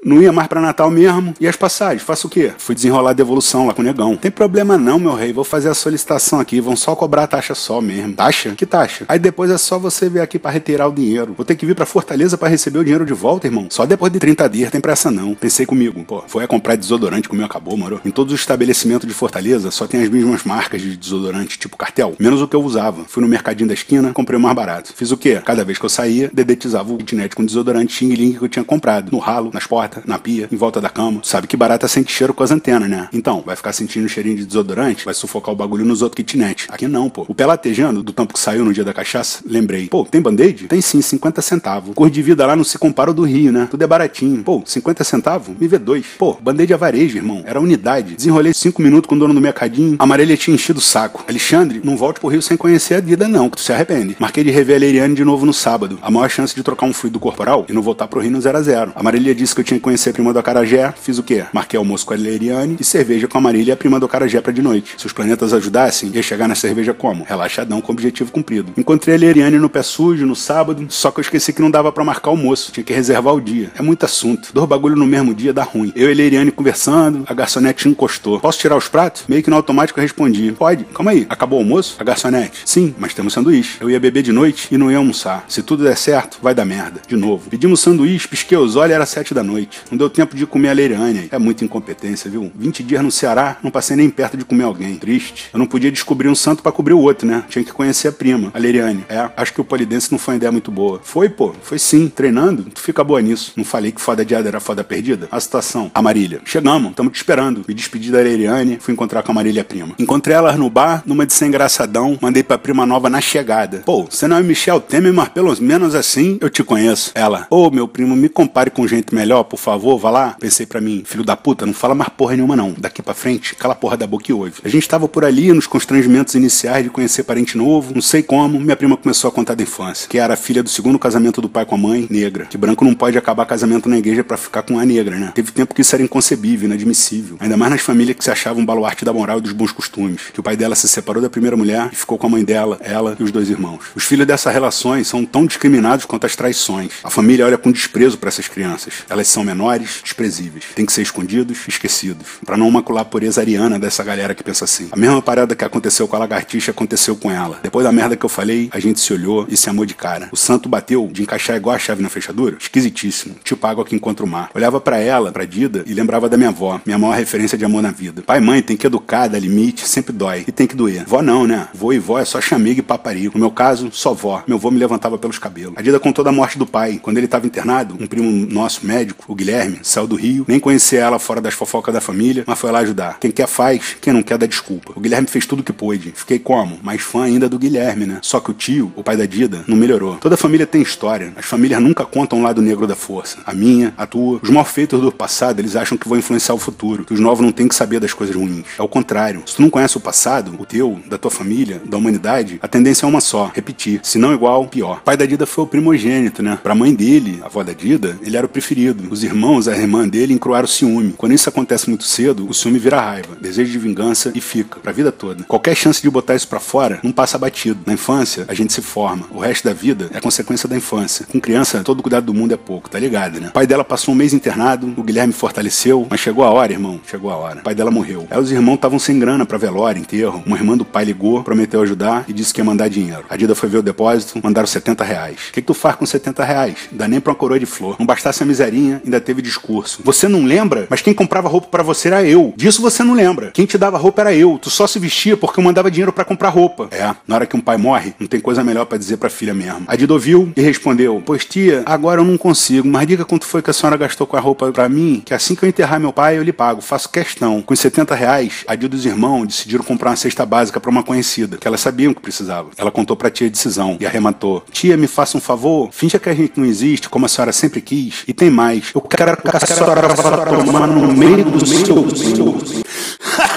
Não ia mais para Natal mesmo. E as passagens? Faço o quê? Fui desenrolar a devolução lá com o negão. Tem problema não, meu rei. Vou fazer a solicitação aqui. Vão só cobrar a taxa só mesmo. Taxa? Que taxa? Aí depois é só você vir aqui para retirar o dinheiro. Vou ter que vir para Fortaleza para receber o dinheiro de volta, irmão. Só depois de 30 dias. Tem pressa não. Pensei comigo. Pô, foi a comprar desodorante, meu acabou, moro? Em todos os estabelecimentos de Fortaleza só tem as mesmas marcas de desodorante, tipo cartel. Menos o que eu usava. Fui no mercadinho da esquina, comprei o mais barato. Fiz o quê? Cada vez que eu saía, dedetizava o kitnet com desodorante Xing Ling que eu tinha comprado. No ralo, nas portas, na pia, em volta da cama. Sabe que barata sente cheiro com as antenas, né? Então, vai ficar sentindo cheirinho de desodorante, vai sufocar o bagulho nos outros kitnet. Aqui não, pô. O pé latejando, do tampo que saiu no dia da cachaça, lembrei. Pô, tem band-aid? Tem sim, 50 centavos. Cor de vida lá não se compara ao do Rio, né? Tudo é baratinho. Pô, 50 centavos? Me vê dois. Pô, band-aid a varejo, irmão. Era unidade. Desenrolei cinco minutos com o dono do mercadinho. A Marília tinha enchido o saco. Alexandre, não volte pro Rio sem conhecer a vida, não, que tu se arrepende. Marquei de rever a Leiriane de novo no sábado. A maior chance de trocar um fluido corporal e não voltar pro Rio no 0 a 0 A Marília disse que eu tinha que conhecer a prima do Acarajé. Fiz o quê? Marquei almoço com a Leiriane e cerveja com a Marília e a prima do Acarajé pra de noite. Se os planetas ajudassem, ia chegar na cerveja como? Relaxadão com objetivo cumprido. Encontrei a Leiriane no pé sujo, no sábado, só que eu esqueci que não dava para marcar almoço. Tinha que reservar o dia. É muito assunto. Dois bagulho no mesmo dia dá ruim. Eu e a Leiriane conversando, a garçonete encostou. Posso tirar os pratos? Meio que no automático eu respondi. Pode. Calma aí. Acabou o almoço? A garçonete. Sim, mas temos sanduíche. Eu ia beber de noite e não ia almoçar. Se tudo der certo, vai dar merda. De novo. Pedimos sanduíche, pisquei os olhos, era sete da noite. Não deu tempo de comer a Leiriane. É muita incompetência, viu? 20 dias no Ceará, não passei nem perto de comer alguém. Triste. Eu não podia descobrir um santo para cobrir o outro, né? Tinha que conhecer a prima, a Leiriane. É, acho que o polidense não foi uma ideia muito boa. Foi, pô. Foi sim. Treinando, tu fica boa nisso. Não falei que foda adiada era foda perdida? A situação. A Marília. Chegamos, estamos te esperando. Me despedi da Leiriane, fui encontrar com a Marília prima. Encontrei elas no bar, numa de sem engraçadão, mandei pra prima nova na chegada. Pô, você não é Michel Temer, mas pelo menos assim eu te conheço. Ela, ô oh, meu primo, me compare com gente melhor, por favor, vá lá. Pensei pra mim, filho da puta, não fala mais porra nenhuma não. Daqui pra frente, cala a porra da boca e ouve. A gente tava por ali nos constrangimentos iniciais de conhecer parente novo, não sei como, minha prima começou a contar da infância, que era filha do segundo casamento do pai com a mãe, negra. Que branco não pode acabar casamento na igreja para ficar com a negra, né? Teve tempo que isso era inconcebível, inadmissível. Ainda mais nas famílias que se achavam baluarte da moral e dos bons costumes. Que o pai dela se separou da primeira mulher e ficou com a mãe dela, ela e os dois irmãos. Os filhos dessas relações são tão discriminados quanto as traições. A família olha com desprezo para essas crianças. Elas são menores, desprezíveis. Tem que ser escondidos, esquecidos. Para não macular a pureza ariana dessa galera que pensa assim. A mesma parada que aconteceu com a lagartixa aconteceu com ela. Depois da merda que eu falei, a gente se olhou e se amou de cara. O santo bateu de encaixar igual a chave na fechadura. Esquisitíssimo. Tipo água que encontra o mar. Olhava para ela, pra Dida, e lembrava da minha avó, minha maior referência de amor na vida. Pai e mãe tem que educar, dar limite, sempre dói. E tem que doer. Vó não, né? Vô e vó é só chamega e paparico. No meu caso, só vó. Meu vô me levantava pelos cabelos. A Dida contou da morte do pai. Quando ele estava internado, um primo nosso, médico, o Guilherme, saiu do Rio. Nem conhecia ela fora das fofocas da família, mas foi lá ajudar. Quem quer faz, quem não quer dá desculpa. O Guilherme fez tudo o que pôde. Fiquei como? Mais fã ainda do Guilherme, né? Só que o tio, o pai da Dida, não melhorou. Toda família tem história. As famílias nunca contam o lado negro da força. A minha, a tua. Os malfeitos do passado, eles acham que vão influenciar o futuro. Que os novos não têm que saber das coisas ruins. É o contrário. Se tu não conhece o passado, o teu, da tua família, da humanidade, a tendência é uma só, repetir. Se não igual, pior. O pai da Dida foi o primogênito, né? Pra mãe dele, a avó da Dida, ele era o preferido. Os irmãos, a irmã dele, encruaram ciúme. Quando isso acontece muito cedo, o ciúme vira raiva, desejo de vingança e fica, pra vida toda. Qualquer chance de botar isso pra fora não passa batido. Na infância, a gente se forma. O resto da vida é consequência da infância. Com criança, todo cuidado do mundo é pouco, tá ligado, né? O pai dela passou um mês internado, o Guilherme fortaleceu, mas chegou a hora, irmão. Chegou a hora. O pai dela morreu. Aí os irmãos estavam sem grana pra velório, enterro. Uma irmã do pai ligou, prometeu ajudar e disse que ia mandar dinheiro. A Dida foi ver o depósito, mandaram 70 reais. O que, que tu faz com 70 reais? Dá nem pra uma coroa de flor. Não bastasse a miserinha, ainda ainda teve discurso. Você não lembra? Mas quem comprava roupa para você era eu. Disso você não lembra. Quem te dava roupa era eu. Tu só se vestia porque eu mandava dinheiro para comprar roupa. É, na hora que um pai morre, não tem coisa melhor para dizer pra filha mesmo. A Dido ouviu e respondeu: Pois tia, agora eu não consigo, mas diga quanto foi que a senhora gastou com a roupa para mim, que assim que eu enterrar meu pai, eu lhe pago. Faço questão. Com 70 reais, a Dido e os irmãos decidiram comprar uma cesta básica para uma conhecida, que elas sabiam que precisava. Ela contou pra tia a decisão e arrematou: Tia, me faça um favor, finja que a gente não existe, como a senhora sempre quis. E tem mais. Eu quero que a senhora vá tomar no meio do seu.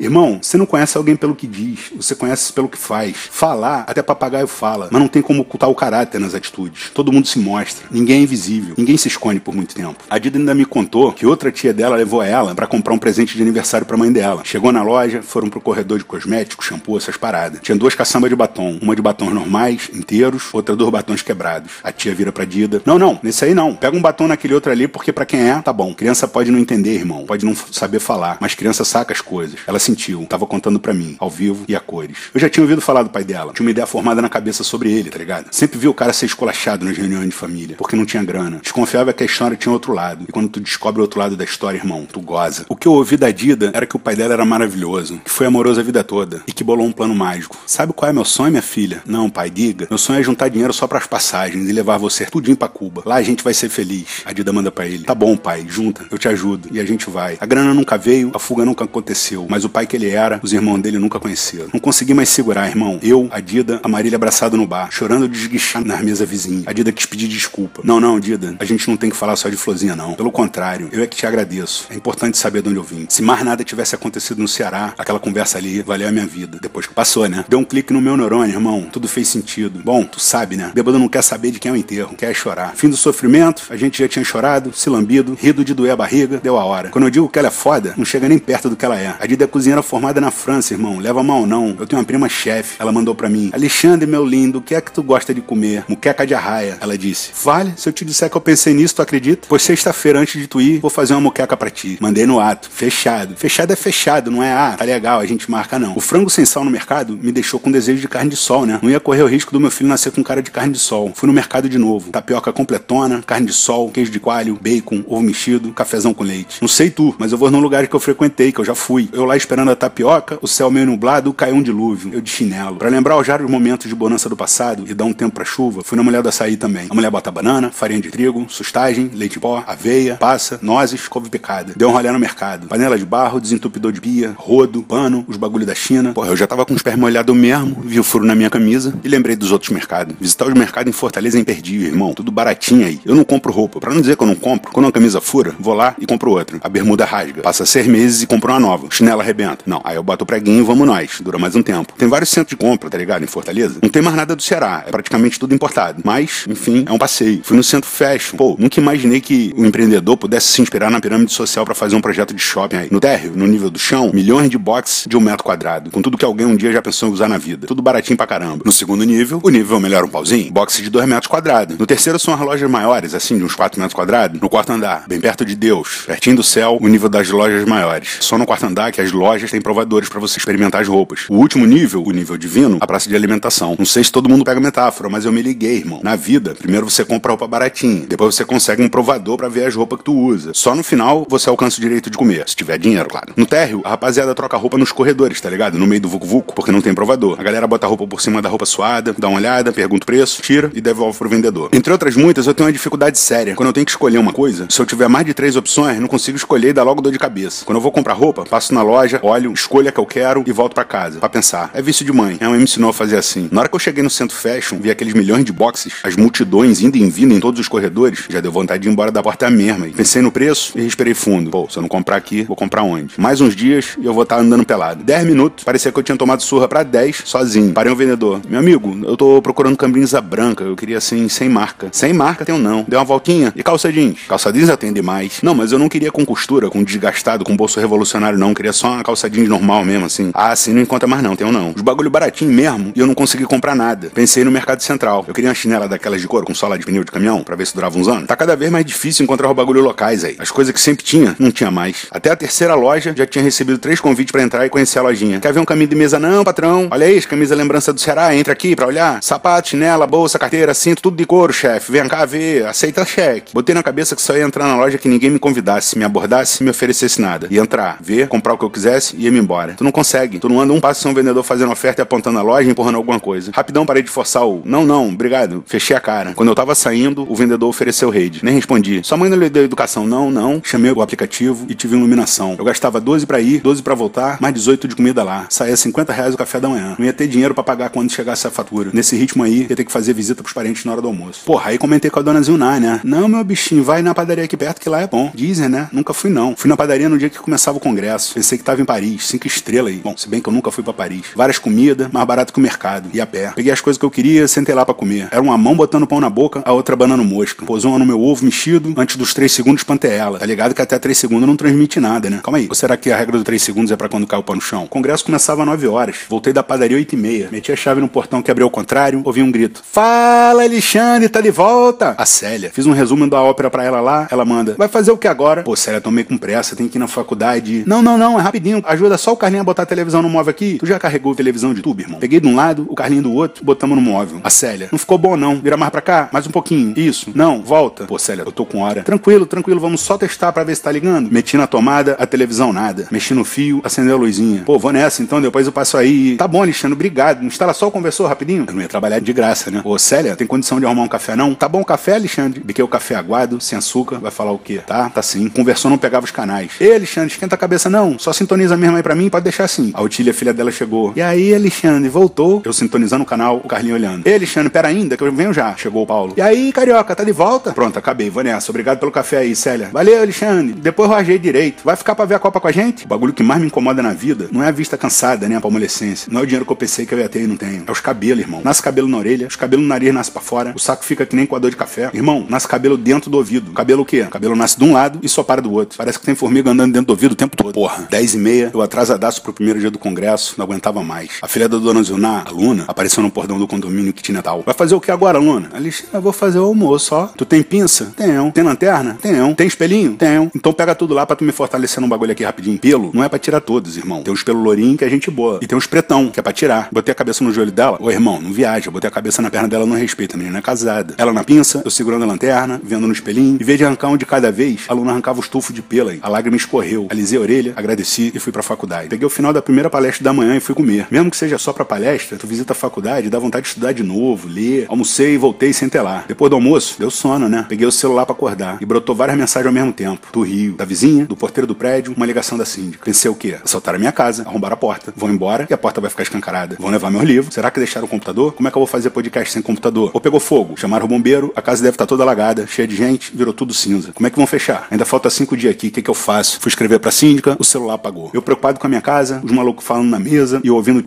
Irmão, você não conhece alguém pelo que diz, você conhece pelo que faz. Falar, até papagaio fala, mas não tem como ocultar o caráter nas atitudes. Todo mundo se mostra, ninguém é invisível, ninguém se esconde por muito tempo. A Dida ainda me contou que outra tia dela levou ela para comprar um presente de aniversário pra mãe dela. Chegou na loja, foram pro corredor de cosméticos, shampoo, essas paradas. Tinha duas caçambas de batom, uma de batons normais, inteiros, outra dos batons quebrados. A tia vira pra Dida: Não, não, nesse aí não. Pega um batom naquele outro ali, porque para quem é, tá bom. Criança pode não entender, irmão, pode não saber falar, mas criança saca as coisas. Ela se sentiu, tava contando para mim, ao vivo e a cores. Eu já tinha ouvido falar do pai dela, tinha uma ideia formada na cabeça sobre ele, tá ligado? Sempre vi o cara ser esculachado nas reuniões de família, porque não tinha grana. Desconfiava que a história tinha outro lado. E quando tu descobre o outro lado da história, irmão, tu goza. O que eu ouvi da Dida era que o pai dela era maravilhoso, que foi amoroso a vida toda e que bolou um plano mágico. Sabe qual é meu sonho, minha filha? Não, pai, diga. Meu sonho é juntar dinheiro só para as passagens e levar você tudinho para Cuba. Lá a gente vai ser feliz. A Dida manda para ele. Tá bom, pai, junta, eu te ajudo. E a gente vai. A grana nunca veio, a fuga nunca aconteceu, mas o pai que ele era, os irmãos dele nunca conheceram. Não consegui mais segurar, irmão. Eu, a Dida, a Marília abraçado no bar, chorando desguichado na mesa vizinha. A Dida quis pedir desculpa. Não, não, Dida, a gente não tem que falar só de florzinha, não. Pelo contrário, eu é que te agradeço. É importante saber de onde eu vim. Se mais nada tivesse acontecido no Ceará, aquela conversa ali valeu a minha vida. Depois que passou, né? Deu um clique no meu neurônio, irmão. Tudo fez sentido. Bom, tu sabe, né? Bêbado não quer saber de quem é o enterro, quer chorar. Fim do sofrimento, a gente já tinha chorado, se lambido, rido de doer a barriga, deu a hora. Quando eu digo que ela é foda, não chega nem perto do que ela é. A Dida é cozinheira formada na França, irmão. Leva mal não. Eu tenho uma prima chefe. Ela mandou para mim: Alexandre, meu lindo, o que é que tu gosta de comer? Muqueca de arraia. Ela disse: Vale, se eu te disser que eu pensei nisso, tu acredita? Pois sexta-feira, antes de tu ir, vou fazer uma muqueca para ti. Mandei no ato. Fechado. Fechado é fechado, não é? Ah, tá legal, a gente marca não. O frango sem sal no mercado me deixou com desejo de carne de sol, né? Não ia correr o risco do meu filho nascer com cara de carne de sol. Fui no mercado de novo. Tapioca completona, carne de sol, queijo de coalho, bacon, ovo mexido, cafezão com leite. Não sei tu, mas eu vou num lugar que eu frequentei, que eu já fui. Eu lá esperando a tapioca, o céu meio nublado, caiu um dilúvio. Eu de chinelo. Para lembrar os raros momentos de bonança do passado e dar um tempo pra chuva, fui na mulher do açaí também. A mulher bota banana, farinha de trigo, sustagem, leite em pó, aveia, passa, nozes, couve picada. Deu um rolê no mercado. Panela de barro, desentupidor de pia, rodo, pano, os bagulho da China. Porra, eu já tava com os pés molhados mesmo, vi o furo na minha camisa e lembrei dos outros mercados. Visitar os mercados em Fortaleza é imperdível, irmão. Tudo baratinho aí. Eu não compro roupa. Pra não dizer que eu não compro, quando uma camisa fura, vou lá e compro outra. A bermuda rasga. Passa seis meses e compro uma nova. Chinela arrebenta. Não, aí eu boto o preguinho e vamos nós. Dura mais um tempo. Tem vários centros de compra, tá ligado? Em Fortaleza. Não tem mais nada do Ceará. É praticamente tudo importado. Mas, enfim, é um passeio. Fui no centro fashion. Pô, nunca imaginei que o empreendedor pudesse se inspirar na pirâmide social para fazer um projeto de shopping aí. No térreo, no nível do chão, milhões de boxes de um metro quadrado. Com tudo que alguém um dia já pensou em usar na vida. Tudo baratinho pra caramba. No segundo nível, o nível melhor um pauzinho. Boxe de dois metros quadrados. No terceiro são as lojas maiores, assim, de uns quatro metros quadrados. No quarto andar, bem perto de Deus, pertinho do céu, o nível das lojas maiores. Só no quarto andar que as lojas têm provadores para você experimentar as roupas. O último nível, o nível divino, a praça de alimentação. Não sei se todo mundo pega metáfora, mas eu me liguei, irmão. Na vida, primeiro você compra roupa baratinha, depois você consegue um provador para ver as roupas que tu usa. Só no final você alcança o direito de comer, se tiver dinheiro, claro. No térreo, a rapaziada troca roupa nos corredores, tá ligado? No meio do vucu-vucu, porque não tem provador. A galera bota a roupa por cima da roupa suada, dá uma olhada, pergunta o preço, tira e devolve pro vendedor. Entre outras muitas, eu tenho uma dificuldade séria. Quando eu tenho que escolher uma coisa, se eu tiver mais de três opções, não consigo escolher e dá logo dor de cabeça. Quando eu vou comprar roupa, passo na loja, olho, escolho a que eu quero e volto para casa. para pensar. É vício de mãe. Ela me ensinou a fazer assim. Na hora que eu cheguei no centro fashion, vi aqueles milhões de boxes, as multidões indo e vindo em todos os corredores, já deu vontade de ir embora da porta mesma. E pensei no preço e respirei fundo. Pô, se eu não comprar aqui, vou comprar onde? Mais uns dias e eu vou estar tá andando pelado. 10 minutos, parecia que eu tinha tomado surra para 10 sozinho. Parei um vendedor. Meu amigo, eu tô procurando cambrisa branca. Eu queria assim, sem marca. Sem marca tem um não. Deu uma voltinha. E calça jeans? Calça jeans atende mais. Não, mas eu não queria com costura, com desgastado, com bolso revolucionário, não. Eu queria só uma calça jeans normal mesmo, assim. Ah, assim não encontra mais não, um não. Os bagulho baratinho mesmo e eu não consegui comprar nada. Pensei no mercado central. Eu queria uma chinela daquelas de couro com sola de pneu de caminhão pra ver se durava uns anos. Tá cada vez mais difícil encontrar os bagulho locais aí. As coisas que sempre tinha, não tinha mais. Até a terceira loja já tinha recebido três convites para entrar e conhecer a lojinha. Quer ver um caminho de mesa não, patrão? Olha aí, camisa lembrança do Ceará, entra aqui pra olhar. Sapato, chinela, bolsa, carteira, cinto, tudo de couro, chefe. Vem cá ver, aceita cheque. Botei na cabeça que só ia entrar na loja que ninguém me convidasse, me abordasse, me oferecesse nada. Ia entrar, ver, comprar o que eu quisesse e ia me embora. Tu não consegue. Tu não anda um passo sem um vendedor fazendo oferta e apontando a loja, empurrando alguma coisa. Rapidão parei de forçar o não, não, obrigado. Fechei a cara. Quando eu tava saindo, o vendedor ofereceu rede. Nem respondi. Sua mãe não lhe deu educação? Não, não. Chamei o aplicativo e tive iluminação. Eu gastava 12 para ir, 12 para voltar, mais 18 de comida lá. Saía 50 reais o café da manhã. Não ia ter dinheiro para pagar quando chegasse a fatura. Nesse ritmo aí, ia ter que fazer visita pros parentes na hora do almoço. Porra, aí comentei com a dona Zilná, né? Não, meu bichinho, vai na padaria aqui perto que lá é bom. Dizem, né? Nunca fui não. Fui na padaria no dia que começava o congresso. Pensei que tava em Paris, cinco estrelas aí. Bom, se bem que eu nunca fui para Paris. Várias comidas, mais barato que o mercado. E a pé. Peguei as coisas que eu queria, sentei lá para comer. Era uma mão botando pão na boca, a outra banana mosca. Posou uma no meu ovo mexido, antes dos três segundos pantei ela. Tá ligado que até três segundos não transmite nada, né? Calma aí. Ou será que a regra do três segundos é para quando cai o pão no chão? O congresso começava às 9 horas. Voltei da padaria 8 e meia. Meti a chave no portão que abriu ao contrário, ouvi um grito. Fala, Alexandre, tá de volta! A Célia. Fiz um resumo da ópera pra ela lá, ela manda. Vai fazer o que agora? Pô, Célia, tomei com pressa, tem que ir na faculdade. Não, não, não, é rapidinho. Ajuda só o Carlinho a botar a televisão no móvel aqui. Tu já carregou a televisão de tubo, irmão? Peguei de um lado, o Carlinho do outro, botamos no móvel. A Célia. Não ficou bom, não. Vira mais pra cá, mais um pouquinho. Isso. Não, volta. Pô, Célia, eu tô com hora. Tranquilo, tranquilo, vamos só testar pra ver se tá ligando. Meti na tomada, a televisão nada. Mexi no fio, acendeu a luzinha. Pô, vou nessa, então depois eu passo aí. Tá bom, Alexandre, obrigado. Instala só o conversor rapidinho. Eu não ia trabalhar de graça, né? Ô, Célia, tem condição de arrumar um café, não? Tá bom café, Alexandre? Biquei o café aguado, sem açúcar. Vai falar o quê? Tá? Tá sim. Conversou, não pegava os canais. Ei, Alexandre, esquenta a cabeça não. Só sintoniza mesmo aí pra mim, pode deixar assim. A Otília, filha dela, chegou. E aí, Alexandre, voltou. Eu sintonizando o canal, o Carlinho olhando. Ei, Alexandre, pera ainda, que eu venho já. Chegou o Paulo. E aí, Carioca, tá de volta? Pronto, acabei. Vou nessa. Obrigado pelo café aí, Célia. Valeu, Alexandre. Depois eu rajei direito. Vai ficar pra ver a Copa com a gente? O bagulho que mais me incomoda na vida não é a vista cansada, né? A palmolescência. Não é o dinheiro que eu pensei que eu ia ter e não tenho. É os cabelos, irmão. Nasce cabelo na orelha, os cabelos no nariz nasce pra fora, o saco fica que nem coador de café. Irmão, nasce cabelo dentro do ouvido. Cabelo o quê? Cabelo nasce de um lado e só para do outro. Parece que tem formiga andando dentro do ouvido o tempo todo. Porra, 10 e meia, eu atrasadaço pro primeiro dia do congresso, não aguentava mais. A filha da dona Zilná, a Luna, apareceu no portão do condomínio que tinha tal. Vai fazer o que agora, Luna? Alexandre, vou fazer o almoço, ó. Tu tem pinça? Tenho. Tem lanterna? Tenho. Tem espelhinho? Tenho. Então pega tudo lá pra tu me fortalecer num bagulho aqui rapidinho. Pelo não é pra tirar todos, irmão. Tem uns pelo lourinho que é gente boa. E tem uns pretão, que é pra tirar. Botei a cabeça no joelho dela. Ô, irmão, não viaja. Botei a cabeça na perna dela, não respeita. A menina é casada. Ela na pinça, eu segurando a lanterna, vendo no espelhinho. Em vez de arrancar um de cada vez, a Luna arrancava o estufo de pelo aí. A lágrima escorreu. Alisei a orelha, agradeci e fui pra faculdade. Peguei o final da primeira palestra da manhã e fui comer. Mesmo que seja só pra palestra, tu visita a faculdade, dá vontade de estudar de novo, ler. Almocei e voltei sem lá. Depois do almoço, deu sono, né? Peguei o celular pra acordar e brotou várias mensagens ao mesmo tempo. Do Rio, da vizinha, do porteiro do prédio, uma ligação da síndica. Pensei o quê? Assaltaram a minha casa, arrombaram a porta, vão embora e a porta vai ficar escancarada. Vão levar meus livros. Será que deixaram o computador? Como é que eu vou fazer podcast sem computador? Ou pegou fogo? Chamaram o bombeiro, a casa deve estar toda alagada, cheia de gente, virou tudo cinza. Como é que vão fechar? Ainda falta cinco dias aqui, o que, que eu faço? Fui escrever pra síndica, o celular apagou. Eu preocupado com a minha casa, os malucos falando na mesa e eu ouvindo. O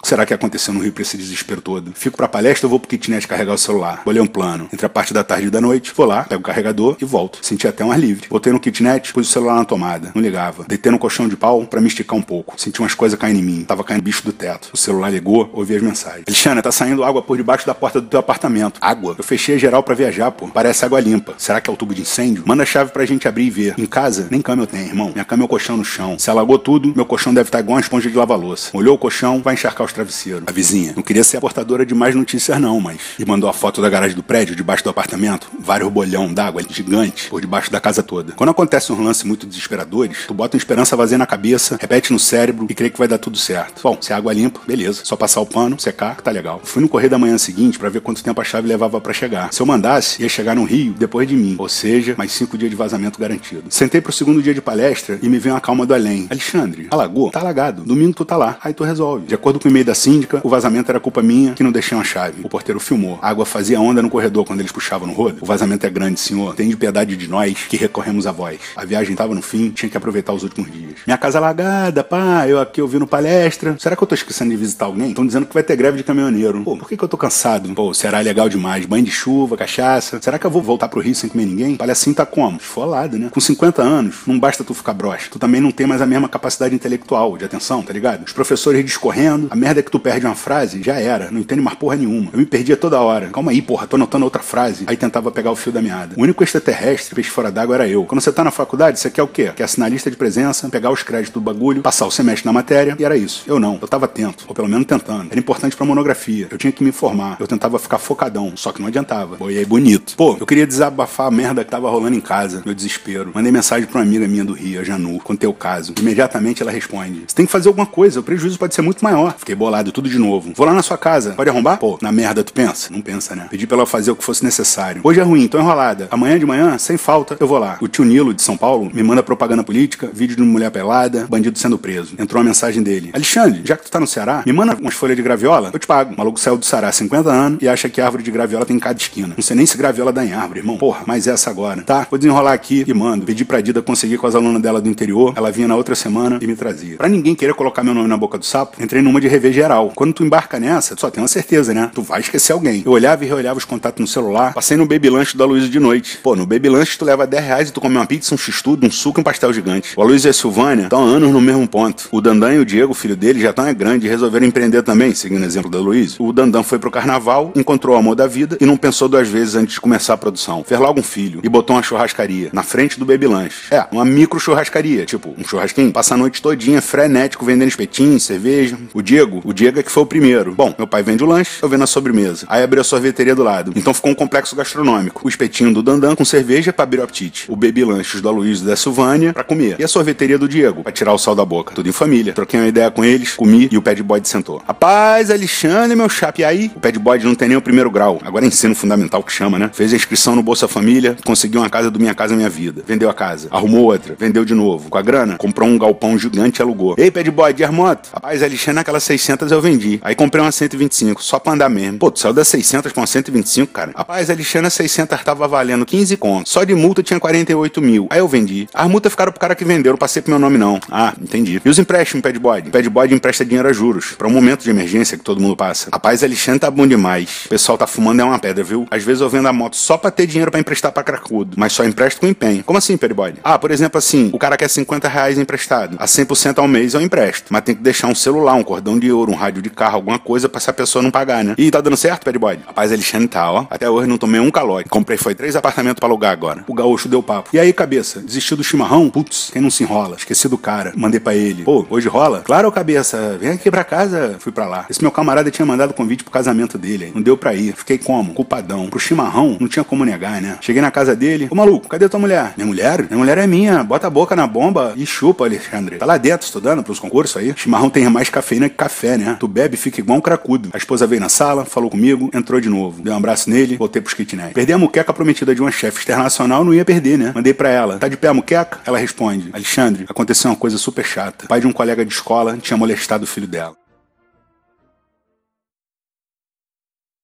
que será que aconteceu no Rio pra esse desespero todo? Fico pra palestra ou vou pro kitnet carregar o celular? Olhei um plano. Entre a parte da tarde e da noite, vou lá, pego o carregador e volto. Senti até um ar livre. Botei no kitnet, pus o celular na tomada. Não ligava. Deitei no colchão de pau pra me esticar um pouco. Senti umas coisas caindo em mim. Tava caindo bicho do teto. O celular ligou, ouvi as mensagens. Alexandre, tá saindo água por debaixo da porta do teu apartamento. Água? Eu fechei geral pra viajar, pô. Parece água limpa. Será que é o tubo de incêndio? Manda a chave pra gente abrir e ver. Em casa, nem cama eu tenho, irmão. Minha cama é o colchão no chão. Se alagou tudo, meu colchão deve estar igual uma esponja de lava-louça. Olhou o colchão, vai encharcar os travesseiros. A vizinha. Não queria ser a portadora de mais notícias, não, mas. E mandou a foto da garagem do prédio, debaixo do apartamento. Vários bolhão d'água gigante por debaixo da casa toda. Quando acontece um lance muito desesperadores, tu bota uma esperança vazia na cabeça, repete no cérebro e crê que vai dar tudo certo. Bom, se a água é limpa, beleza. Só passar o pano, secar, que tá legal. Fui no correio da manhã seguinte para ver quanto tempo a chave levava para chegar. Se eu mandasse, ia chegar no Rio depois de mim. Ou seja, mais cinco dias de vazamento garantido. Sentei pro segundo dia de palestra e me veio uma calma do além. Alexandre, alagou? Tá alagado. Domingo tu tá lá. Aí tu resolve. De acordo com o e-mail da síndica, o vazamento era culpa minha que não deixei uma chave. O porteiro filmou. A água fazia onda no corredor quando eles puxavam no rodo. O vazamento é grande, senhor. Tem de piedade de nós que recorremos a voz. A viagem tava no fim, tinha que aproveitar os últimos dias. Minha casa alagada, pá, eu aqui ouvindo palestra. Será que eu tô esquecendo de visitar alguém? Estão dizendo que vai ter greve de caminhoneiro. Pô, por que, que eu tô cansado? Pô, será legal demais. Banho de chuva, cachaça. Será que eu vou voltar pro Rio sem comer ninguém? Palhacinho tá como? Esfolado, né? Com 50 anos, não basta basta tu ficar broxa. Tu também não tem mais a mesma capacidade intelectual, de atenção, tá ligado? Os professores discorrendo, a merda é que tu perde uma frase, já era. Não entende mais porra nenhuma. Eu me perdia toda hora. Calma aí, porra, tô anotando outra frase. Aí tentava pegar o fio da meada. O único extraterrestre, peixe fora d'água, era eu. Quando você tá na faculdade, você quer o quê? Quer assinar lista de presença, pegar os créditos do bagulho, passar o semestre na matéria, e era isso. Eu não. Eu tava atento, ou pelo menos tentando. Era importante pra monografia. Eu tinha que me informar. Eu tentava ficar focadão, só que não adiantava. Aí bonito. Pô, eu queria desabafar a merda que tava rolando em casa, meu desespero. Mandei mensagem pra uma amiga minha do Rio, a Janu, contei o caso. Imediatamente ela responde: Você tem que fazer alguma coisa, o prejuízo pode ser muito maior. Fiquei bolado, tudo de novo. Vou lá na sua casa, pode arrombar? Pô, na merda tu pensa? Não pensa, né? Pedi pra ela fazer o que fosse necessário. Hoje é ruim, tô enrolada. Amanhã de manhã, sem falta, eu vou lá. O tio Nilo, de São Paulo, me manda propaganda política, vídeo de uma mulher pelada, bandido sendo preso. Entrou uma mensagem dele: Alexandre, já que tu tá no Ceará, me manda umas folhas de graviola, eu te pago. O maluco saiu do Ceará há 50 anos e acha que árvore de graviola tem em cada esquina. Não sei nem se graviola dá em árvore, irmão. Porra, mas essa agora, tá? Vou desenrolar aqui e mando. Pedi pra Dida conseguir com as alunas dela do interior, ela vinha na outra semana e me trazia. Pra ninguém querer colocar meu nome na boca do sapo, entrei numa de rever geral. Quando tu embarca nessa, tu só tem uma certeza, né? Tu vai esquecer alguém. Eu olhava e reolhava os contatos no celular, passei no baby lanche da Luísa de noite. Pô, no baby lanche tu leva 10 reais e tu come uma pizza, um x-tudo, um suco e um pastel gigante. O Luísa e a Silvânia estão há anos no mesmo ponto. O Dandan e o Diego, filho dele, já estão é grande e resolveram empreender também, seguindo o exemplo da Luísa. O Dandan foi pro carnaval, encontrou o amor da vida e não pensou duas vezes antes de começar a produção. Fez logo um filho e botou uma churrascaria na frente do baby lanche. É, uma micro churrascaria, tipo um churrasquinho. Passa a noite todinha, frenético, vendendo espetinho, cerveja. O Diego, o Diego é que foi o primeiro. Bom, meu pai vende o lanche, eu vendo a sobremesa. Aí abriu a sorveteria do lado. Então ficou um complexo gastronômico. O espetinho do Dandan com cerveja pra abrir o apetite. O baby lanches do Aloysio e da Silvânia pra comer. E a sorveteria do Diego, pra tirar o sal da boca. Tudo em família. Troquei uma ideia com eles, comi e o pad boy sentou. Rapaz, Alexandre, meu chapa, e aí? O pad boy não tem nem o primeiro grau. Agora é ensino fundamental que chama, né? Fez a inscrição no Bolsa Família, conseguiu uma casa do Minha Casa Minha Vida. Vendeu a casa. Arrumou outra. Vendeu de novo. Com a grana, comprou um galpão gigante e alugou. Ei, pad boy, de moto? Rapaz, Alexandre, naquelas 600 eu vendi. Aí comprei uma 125, só pra andar mesmo. Pô, tu saiu das 600 pra uma 125, cara. Rapaz, Alexandre, 600 tava valendo 15 contos. Só de multa tinha 48 mil. Aí eu vendi. As multas ficaram pro cara que vendeu, não passei pro meu nome não. Ah, entendi. E os empréstimos, pad boy? Pad boy empresta dinheiro a juros. Pra um momento de emergência que todo mundo passa. Rapaz, Alexandre tá bom demais. O pessoal tá fumando é uma pedra, viu? Às vezes eu vendo a moto só pra ter dinheiro pra emprestar pra cracudo. Mas só empresto com empenho. Como assim, pad boy? Ah, por exemplo assim, o cara quer 50 reais emprestado. A 100% ao mês eu empresto. Mas tem que deixar um celular, um cordão de ouro, um rádio de carro, alguma coisa pra essa pessoa não pagar, né? E tá dando certo, pad boy? Rapaz, Alexandre tá, ó. Até hoje não tomei um calote. Comprei foi três apartamentos pra alugar agora. O gaúcho deu papo. E aí, cabeça? Desistiu do chimarrão? Putz, quem não se enrola? Esqueci do cara. Mandei pra ele. Pô, hoje rola? Claro, cabeça. Vem aqui pra casa. Fui pra lá. Esse meu camarada tinha mandado convite pro casamento dele. Não deu pra ir. Fiquei como? Culpadão. Pro chimarrão, não tinha como negar, né? Cheguei na casa dele. Ô maluco, cadê tua mulher? Minha mulher? Minha mulher é minha. Bota a boca na bomba e chupa, Alexandre. Tá lá dentro estudando pros concursos aí. Chimarrão tem mais cafeína que café, né? Tu bebe e fica igual um cracudo. A esposa veio na sala, falou comigo, entrou de novo. Dei um abraço nele, voltei pros kitnet. Perdi a muqueca prometida de uma chefe internacional, não ia perder, né? Mandei pra ela. Tá de pé a muqueca? Ela responde. Alexandre, aconteceu uma coisa super chata. Pai de um colega de escola tinha molestado o filho dela.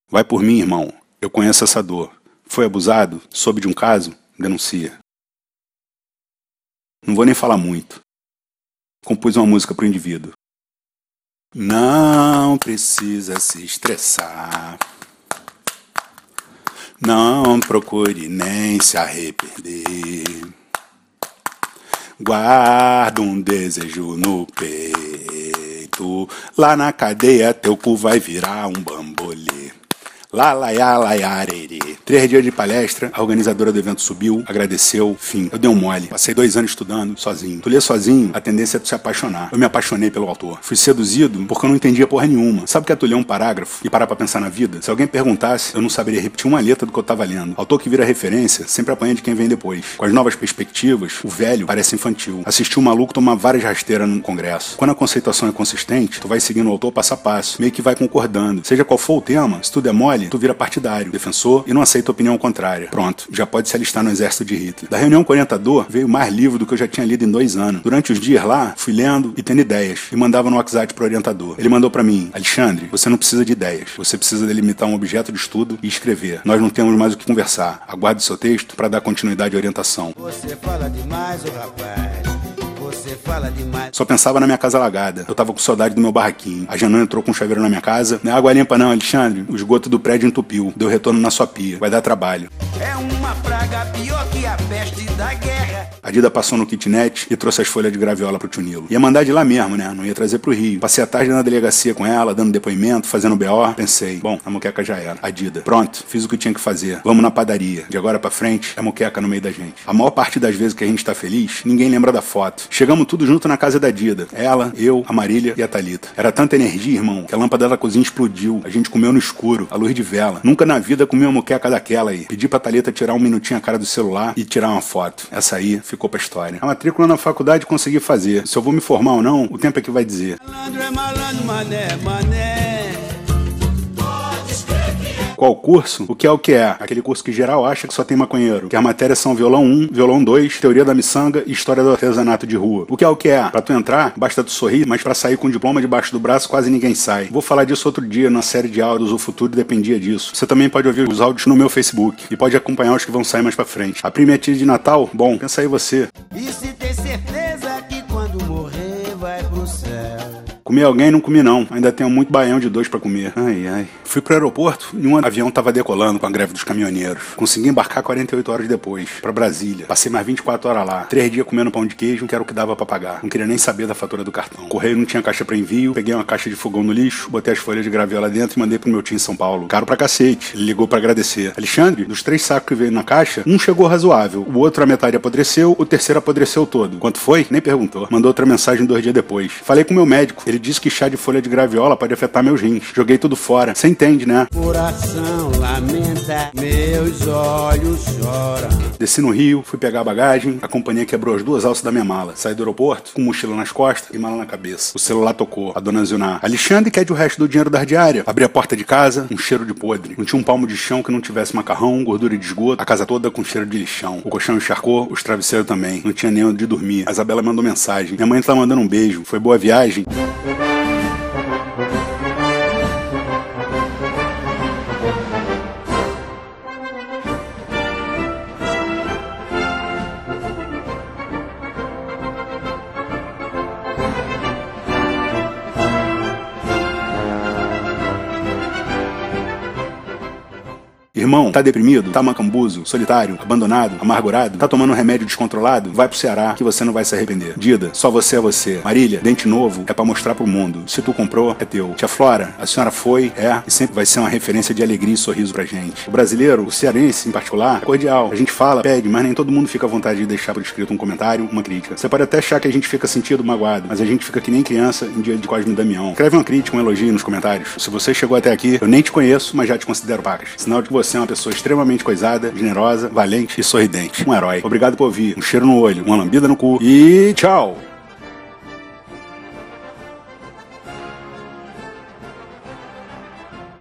Vai por mim, irmão. Eu conheço essa dor. Foi abusado? Soube de um caso? Denuncia. Não vou nem falar muito. Compus uma música pro indivíduo. Não precisa se estressar. Não procure nem se arrepender. Guarda um desejo no peito. Lá na cadeia teu cu vai virar um bambolê. Lá, lá, lá, arerê. Três dias de palestra, a organizadora do evento subiu, agradeceu, fim. Eu dei um mole. Passei dois anos estudando, sozinho. Tu lê sozinho, a tendência é tu se apaixonar. Eu me apaixonei pelo autor. Fui seduzido porque eu não entendia porra nenhuma. Sabe que é tu ler um parágrafo e parar pra pensar na vida? Se alguém perguntasse, eu não saberia repetir uma letra do que eu tava lendo. Autor que vira referência sempre apanha de quem vem depois. Com as novas perspectivas, o velho parece infantil. Assistir um maluco tomar várias rasteiras no congresso. Quando a conceituação é consistente, tu vai seguindo o autor passo a passo, meio que vai concordando. Seja qual for o tema, se tudo é mole, tu vira partidário, defensor e não aceita opinião contrária. Pronto, já pode se alistar no exército de Hitler. Da reunião com o orientador, veio mais livro do que eu já tinha lido em dois anos. Durante os dias lá, fui lendo e tendo ideias. E mandava no WhatsApp pro orientador. Ele mandou para mim, Alexandre, você não precisa de ideias. Você precisa delimitar um objeto de estudo e escrever. Nós não temos mais o que conversar. Aguarde seu texto para dar continuidade à orientação. Você fala demais, rapaz. Só pensava na minha casa alagada. Eu tava com saudade do meu barraquinho. A Janã entrou com um chaveiro na minha casa. Não é água limpa não, Alexandre. O esgoto do prédio entupiu. Deu retorno na sua pia. Vai dar trabalho. É uma praga pior a peste da guerra. A Dida passou no kitnet e trouxe as folhas de graviola pro Tunilo. Ia mandar de lá mesmo, né? Não ia trazer pro Rio. Passei a tarde na delegacia com ela, dando depoimento, fazendo BO. Pensei, bom, a moqueca já era. A Dida. Pronto, fiz o que tinha que fazer. Vamos na padaria. De agora pra frente, é moqueca no meio da gente. A maior parte das vezes que a gente tá feliz, ninguém lembra da foto. Chegamos tudo junto na casa da Dida. Ela, eu, a Marília e a Talita. Era tanta energia, irmão, que a lâmpada da cozinha explodiu. A gente comeu no escuro, a luz de vela. Nunca na vida comi uma moqueca daquela aí. Pedi pra Talita tirar um minutinho a cara do celular e tirar uma foto. Essa aí ficou pra história. A matrícula na faculdade consegui fazer. Se eu vou me formar ou não, o tempo é que vai dizer. Malandro é malandro, mané, mané. Qual curso? O que é o que é? Aquele curso que geral acha que só tem maconheiro. Que as matérias são violão 1, violão 2, teoria da miçanga e história do artesanato de rua. O que é o que é? Pra tu entrar, basta tu sorrir, mas pra sair com o diploma debaixo do braço quase ninguém sai. Vou falar disso outro dia na série de áudios O Futuro Dependia Disso. Você também pode ouvir os áudios no meu Facebook e pode acompanhar os que vão sair mais pra frente. A prima é tia de Natal? Bom, pensa aí você. E se tem certeza que quando morrer vai pro céu. Comi alguém? Não comi não. Ainda tenho muito baião de dois pra comer. Ai, ai. Fui pro aeroporto e um avião tava decolando com a greve dos caminhoneiros. Consegui embarcar 48 horas depois, pra Brasília. Passei mais 24 horas lá. Três dias comendo pão de queijo, que era o que dava pra pagar. Não queria nem saber da fatura do cartão. Correio não tinha caixa pra envio. Peguei uma caixa de fogão no lixo, botei as folhas de graviola dentro e mandei pro meu tio em São Paulo. Caro pra cacete. Ele ligou pra agradecer. Alexandre, dos três sacos que veio na caixa, um chegou razoável. O outro a metade apodreceu, o terceiro apodreceu todo. Quanto foi? Nem perguntou. Mandou outra mensagem dois dias depois. Falei com meu médico. Ele disse que chá de folha de graviola pode afetar meus rins. Joguei tudo fora. Você entende, né? Coração lamenta, meus olhos choram. Desci no Rio, fui pegar a bagagem, a companhia quebrou as duas alças da minha mala. Saí do aeroporto, com mochila nas costas e mala na cabeça. O celular tocou. A dona Zilnar. Alexandre quer o resto do dinheiro da diária. Abri a porta de casa, um cheiro de podre. Não tinha um palmo de chão que não tivesse macarrão, gordura de esgoto. A casa toda com cheiro de lixão. O colchão encharcou, os travesseiros também. Não tinha nem onde dormir. A Isabela mandou mensagem. Minha mãe tá mandando um beijo. Foi boa viagem. Irmão, tá deprimido? Tá macambuzo? Solitário? Abandonado? Amargurado? Tá tomando um remédio descontrolado? Vai pro Ceará que você não vai se arrepender. Dida, só você é você. Marília, dente novo é pra mostrar pro mundo. Se tu comprou, é teu. Tia Flora, a senhora foi, é e sempre vai ser uma referência de alegria e sorriso pra gente. O brasileiro, o cearense em particular, é cordial. A gente fala, pede, mas nem todo mundo fica à vontade de deixar por escrito um comentário, uma crítica. Você pode até achar que a gente fica sentido magoado, mas a gente fica que nem criança em dia de Cosme Damião. Escreve uma crítica, um elogio nos comentários. Se você chegou até aqui, eu nem te conheço, mas já te considero pacas. Sinal de que você é uma pessoa extremamente coisada, generosa, valente e sorridente. Um herói. Obrigado por ouvir. Um cheiro no olho, uma lambida no cu e tchau!